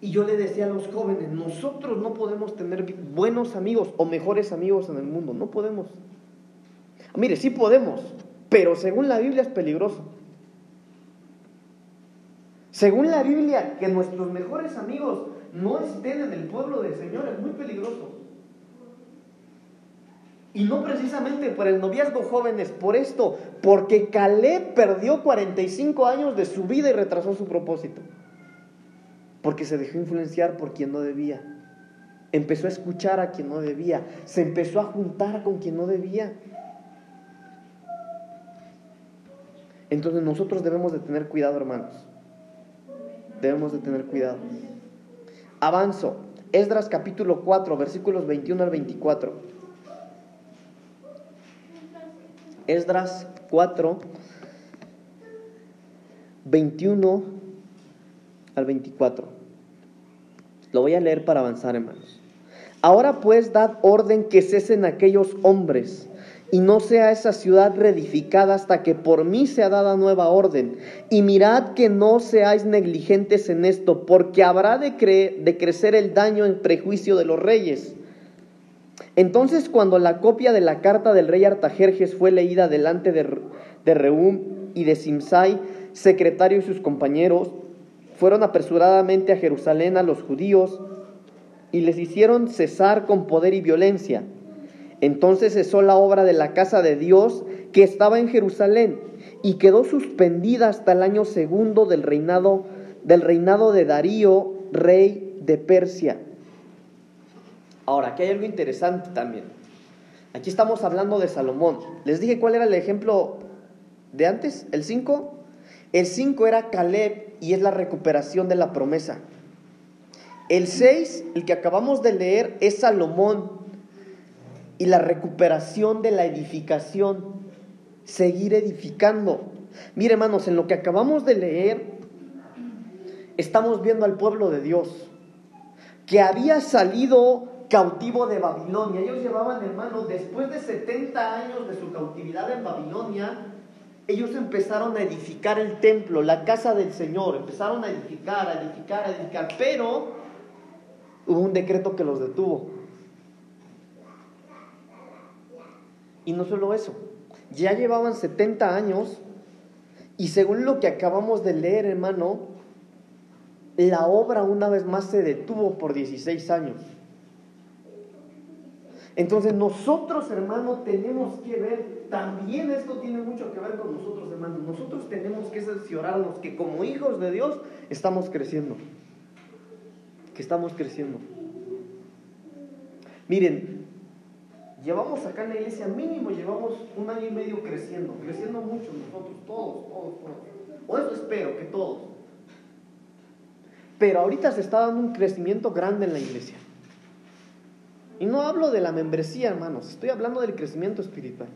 Y yo le decía a los jóvenes, nosotros no podemos tener buenos amigos o mejores amigos en el mundo, no podemos. Mire, sí podemos, pero según la Biblia es peligroso. Según la Biblia, que nuestros mejores amigos no estén en el pueblo del Señor es muy peligroso. Y no precisamente por el noviazgo jóvenes, por esto, porque Caleb perdió 45 años de su vida y retrasó su propósito. Porque se dejó influenciar por quien no debía. Empezó a escuchar a quien no debía. Se empezó a juntar con quien no debía. Entonces nosotros debemos de tener cuidado, hermanos. Debemos de tener cuidado. Avanzo. Esdras capítulo 4, versículos 21 al 24. Esdras 4, 21 al 24. Lo voy a leer para avanzar, hermanos. Ahora pues dad orden que cesen aquellos hombres y no sea esa ciudad reedificada hasta que por mí sea dada nueva orden. Y mirad que no seáis negligentes en esto, porque habrá de, de crecer el daño en prejuicio de los reyes entonces cuando la copia de la carta del rey Artajerjes fue leída delante de, de Reum y de Simsai, secretario y sus compañeros, fueron apresuradamente a Jerusalén a los judíos y les hicieron cesar con poder y violencia. Entonces cesó la obra de la casa de Dios que estaba en Jerusalén y quedó suspendida hasta el año segundo del reinado del reinado de Darío, rey de Persia. Ahora, aquí hay algo interesante también. Aquí estamos hablando de Salomón. Les dije cuál era el ejemplo de antes, el 5. El 5 era Caleb y es la recuperación de la promesa. El 6, el que acabamos de leer, es Salomón y la recuperación de la edificación. Seguir edificando. Mire, hermanos, en lo que acabamos de leer, estamos viendo al pueblo de Dios que había salido cautivo de Babilonia. Ellos llevaban, hermano, después de 70 años de su cautividad en Babilonia, ellos empezaron a edificar el templo, la casa del Señor, empezaron a edificar, a edificar, a edificar, pero hubo un decreto que los detuvo. Y no solo eso, ya llevaban 70 años y según lo que acabamos de leer, hermano, la obra una vez más se detuvo por 16 años. Entonces nosotros, hermano, tenemos que ver, también esto tiene mucho que ver con nosotros, hermanos. Nosotros tenemos que cerciorarnos que como hijos de Dios estamos creciendo. Que estamos creciendo. Miren, llevamos acá en la iglesia mínimo, llevamos un año y medio creciendo, creciendo mucho nosotros, todos, todos, todos. O eso espero, que todos. Pero ahorita se está dando un crecimiento grande en la iglesia. Y no hablo de la membresía, hermanos, estoy hablando del crecimiento espiritual.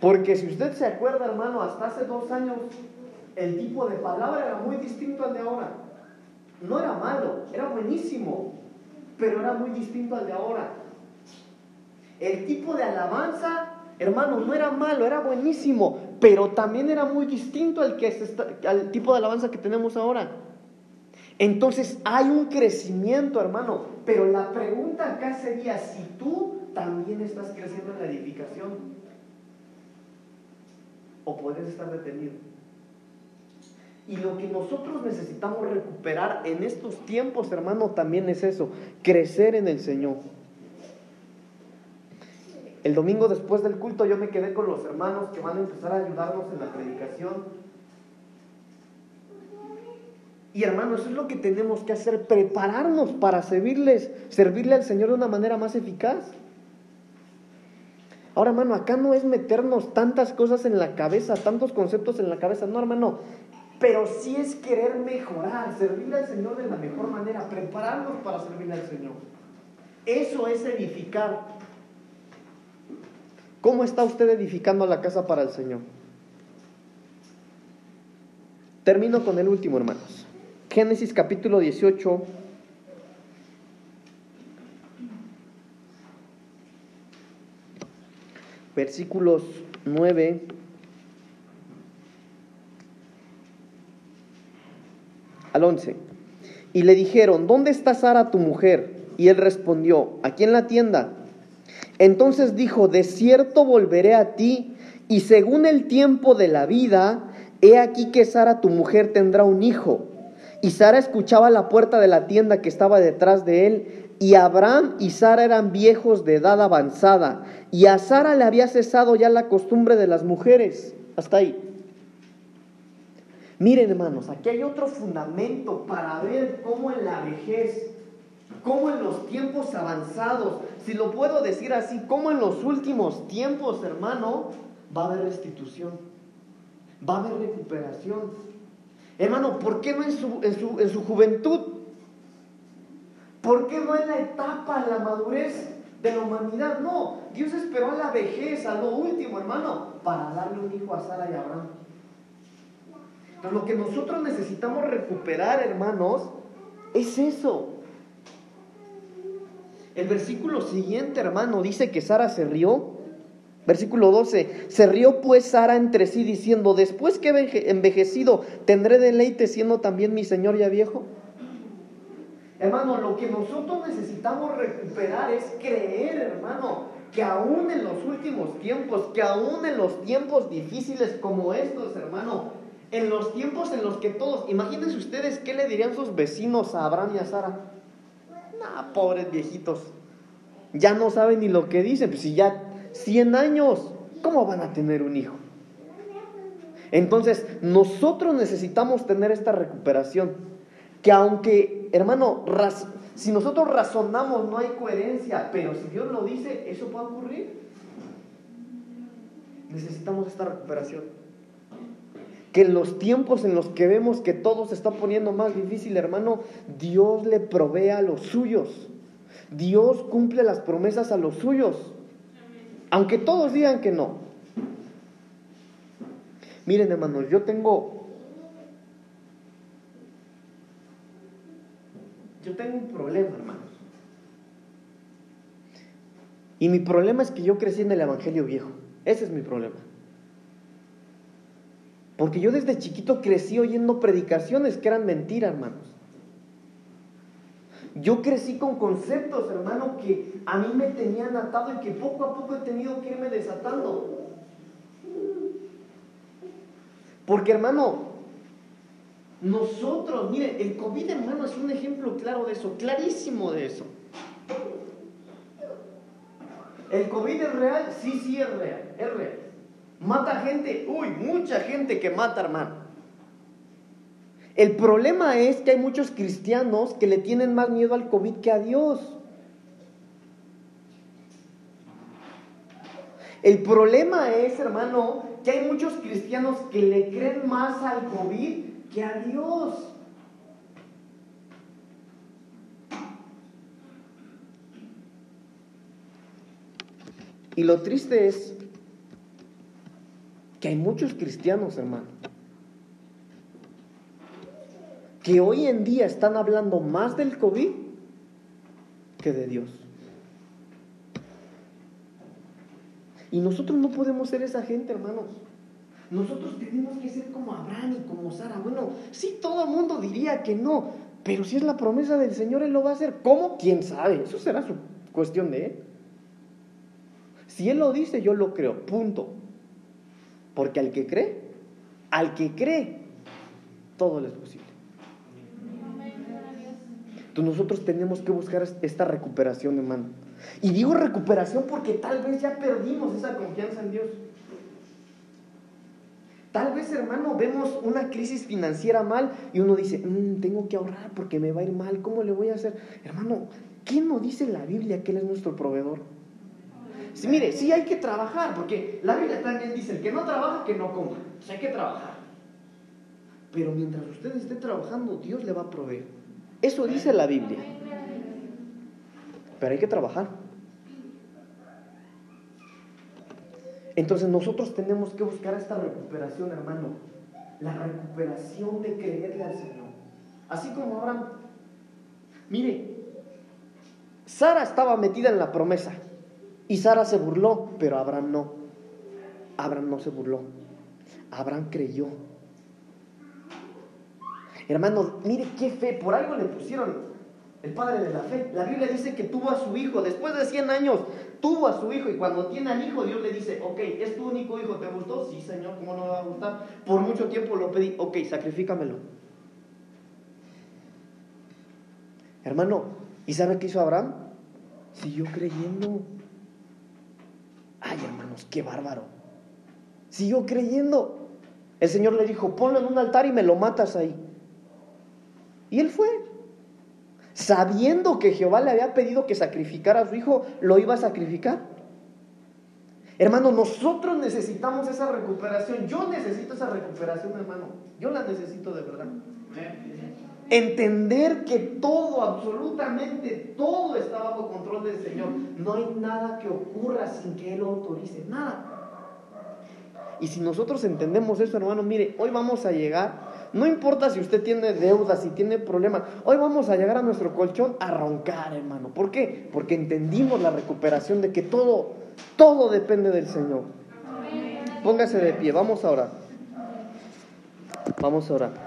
Porque si usted se acuerda, hermano, hasta hace dos años el tipo de palabra era muy distinto al de ahora. No era malo, era buenísimo, pero era muy distinto al de ahora. El tipo de alabanza, hermano, no era malo, era buenísimo, pero también era muy distinto al, que al tipo de alabanza que tenemos ahora. Entonces hay un crecimiento, hermano. Pero la pregunta acá sería si tú también estás creciendo en la edificación. O puedes estar detenido. Y lo que nosotros necesitamos recuperar en estos tiempos, hermano, también es eso, crecer en el Señor. El domingo después del culto yo me quedé con los hermanos que van a empezar a ayudarnos en la predicación y hermanos, eso es lo que tenemos que hacer, prepararnos para servirles, servirle al Señor de una manera más eficaz. Ahora, hermano, acá no es meternos tantas cosas en la cabeza, tantos conceptos en la cabeza, no, hermano, pero sí es querer mejorar, servirle al Señor de la mejor manera, prepararnos para servirle al Señor. Eso es edificar. ¿Cómo está usted edificando la casa para el Señor? Termino con el último, hermanos. Génesis capítulo 18. Versículos 9 al 11. Y le dijeron, ¿dónde está Sara tu mujer? Y él respondió, aquí en la tienda. Entonces dijo, de cierto volveré a ti, y según el tiempo de la vida, he aquí que Sara tu mujer tendrá un hijo. Y Sara escuchaba la puerta de la tienda que estaba detrás de él. Y Abraham y Sara eran viejos de edad avanzada. Y a Sara le había cesado ya la costumbre de las mujeres. Hasta ahí. Miren hermanos, aquí hay otro fundamento para ver cómo en la vejez, cómo en los tiempos avanzados, si lo puedo decir así, cómo en los últimos tiempos, hermano, va a haber restitución, va a haber recuperación. Hermano, ¿por qué no en su, en su, juventud? ¿Por qué no en la etapa, la madurez de la humanidad? No, Dios esperó a la vejez, a lo último, hermano, para darle un hijo a Sara y a Abraham. Pero lo que nosotros necesitamos recuperar, hermanos, es eso. El versículo siguiente, hermano, dice que Sara se rió Versículo 12, se rió pues Sara entre sí diciendo, después que he envejecido, ¿tendré deleite siendo también mi Señor ya viejo? Hermano, lo que nosotros necesitamos recuperar es creer, hermano, que aún en los últimos tiempos, que aún en los tiempos difíciles como estos, hermano, en los tiempos en los que todos, imagínense ustedes qué le dirían sus vecinos a Abraham y a Sara. Nah, pobres viejitos, ya no saben ni lo que dicen, pues si ya 100 años, ¿cómo van a tener un hijo? Entonces, nosotros necesitamos tener esta recuperación. Que aunque, hermano, si nosotros razonamos no hay coherencia, pero si Dios lo dice, eso puede ocurrir. Necesitamos esta recuperación. Que en los tiempos en los que vemos que todo se está poniendo más difícil, hermano, Dios le provee a los suyos. Dios cumple las promesas a los suyos. Aunque todos digan que no. Miren, hermanos, yo tengo. Yo tengo un problema, hermanos. Y mi problema es que yo crecí en el Evangelio viejo. Ese es mi problema. Porque yo desde chiquito crecí oyendo predicaciones que eran mentiras, hermanos. Yo crecí con conceptos, hermano, que a mí me tenían atado y que poco a poco he tenido que irme desatando. Porque, hermano, nosotros, mire, el COVID, hermano, es un ejemplo claro de eso, clarísimo de eso. ¿El COVID es real? Sí, sí es real, es real. Mata gente, uy, mucha gente que mata, hermano. El problema es que hay muchos cristianos que le tienen más miedo al COVID que a Dios. El problema es, hermano, que hay muchos cristianos que le creen más al COVID que a Dios. Y lo triste es que hay muchos cristianos, hermano, que hoy en día están hablando más del COVID que de Dios. Y nosotros no podemos ser esa gente, hermanos. Nosotros tenemos que ser como Abraham y como Sara. Bueno, sí, todo el mundo diría que no, pero si es la promesa del Señor, Él lo va a hacer. ¿Cómo? ¿Quién sabe? Eso será su cuestión de Él. Si Él lo dice, yo lo creo. Punto. Porque al que cree, al que cree, todo le es posible. Entonces nosotros tenemos que buscar esta recuperación, hermano. Y digo recuperación porque tal vez ya perdimos esa confianza en Dios. Tal vez, hermano, vemos una crisis financiera mal y uno dice, mm, tengo que ahorrar porque me va a ir mal, ¿cómo le voy a hacer? Hermano, ¿quién no dice la Biblia que Él es nuestro proveedor? Mire, sí hay que trabajar, porque la Biblia también dice, el que no trabaja, que no coma. O hay que trabajar. Pero mientras usted esté trabajando, Dios le va a proveer. Eso dice la Biblia. Pero hay que trabajar. Entonces nosotros tenemos que buscar esta recuperación, hermano. La recuperación de creerle al Señor. Así como Abraham. Mire, Sara estaba metida en la promesa. Y Sara se burló, pero Abraham no. Abraham no se burló. Abraham creyó. Hermano, mire qué fe. Por algo le pusieron el padre de la fe. La Biblia dice que tuvo a su hijo, después de 100 años, tuvo a su hijo y cuando tiene al hijo, Dios le dice, ok, ¿es tu único hijo? ¿Te gustó? Sí, Señor, ¿cómo no me va a gustar? Por mucho tiempo lo pedí, ok, sacrifícamelo. Hermano, ¿y sabe qué hizo Abraham? Siguió creyendo. Ay, hermanos, qué bárbaro. Siguió creyendo. El Señor le dijo, ponlo en un altar y me lo matas ahí. Y él fue sabiendo que Jehová le había pedido que sacrificara a su hijo, lo iba a sacrificar. Hermano, nosotros necesitamos esa recuperación. Yo necesito esa recuperación, hermano. Yo la necesito de verdad. Entender que todo, absolutamente todo está bajo control del Señor. No hay nada que ocurra sin que Él lo autorice. Nada. Y si nosotros entendemos eso, hermano, mire, hoy vamos a llegar no importa si usted tiene deudas, si tiene problemas. Hoy vamos a llegar a nuestro colchón a roncar, hermano. ¿Por qué? Porque entendimos la recuperación de que todo, todo depende del Señor. Póngase de pie, vamos a orar. Vamos a orar.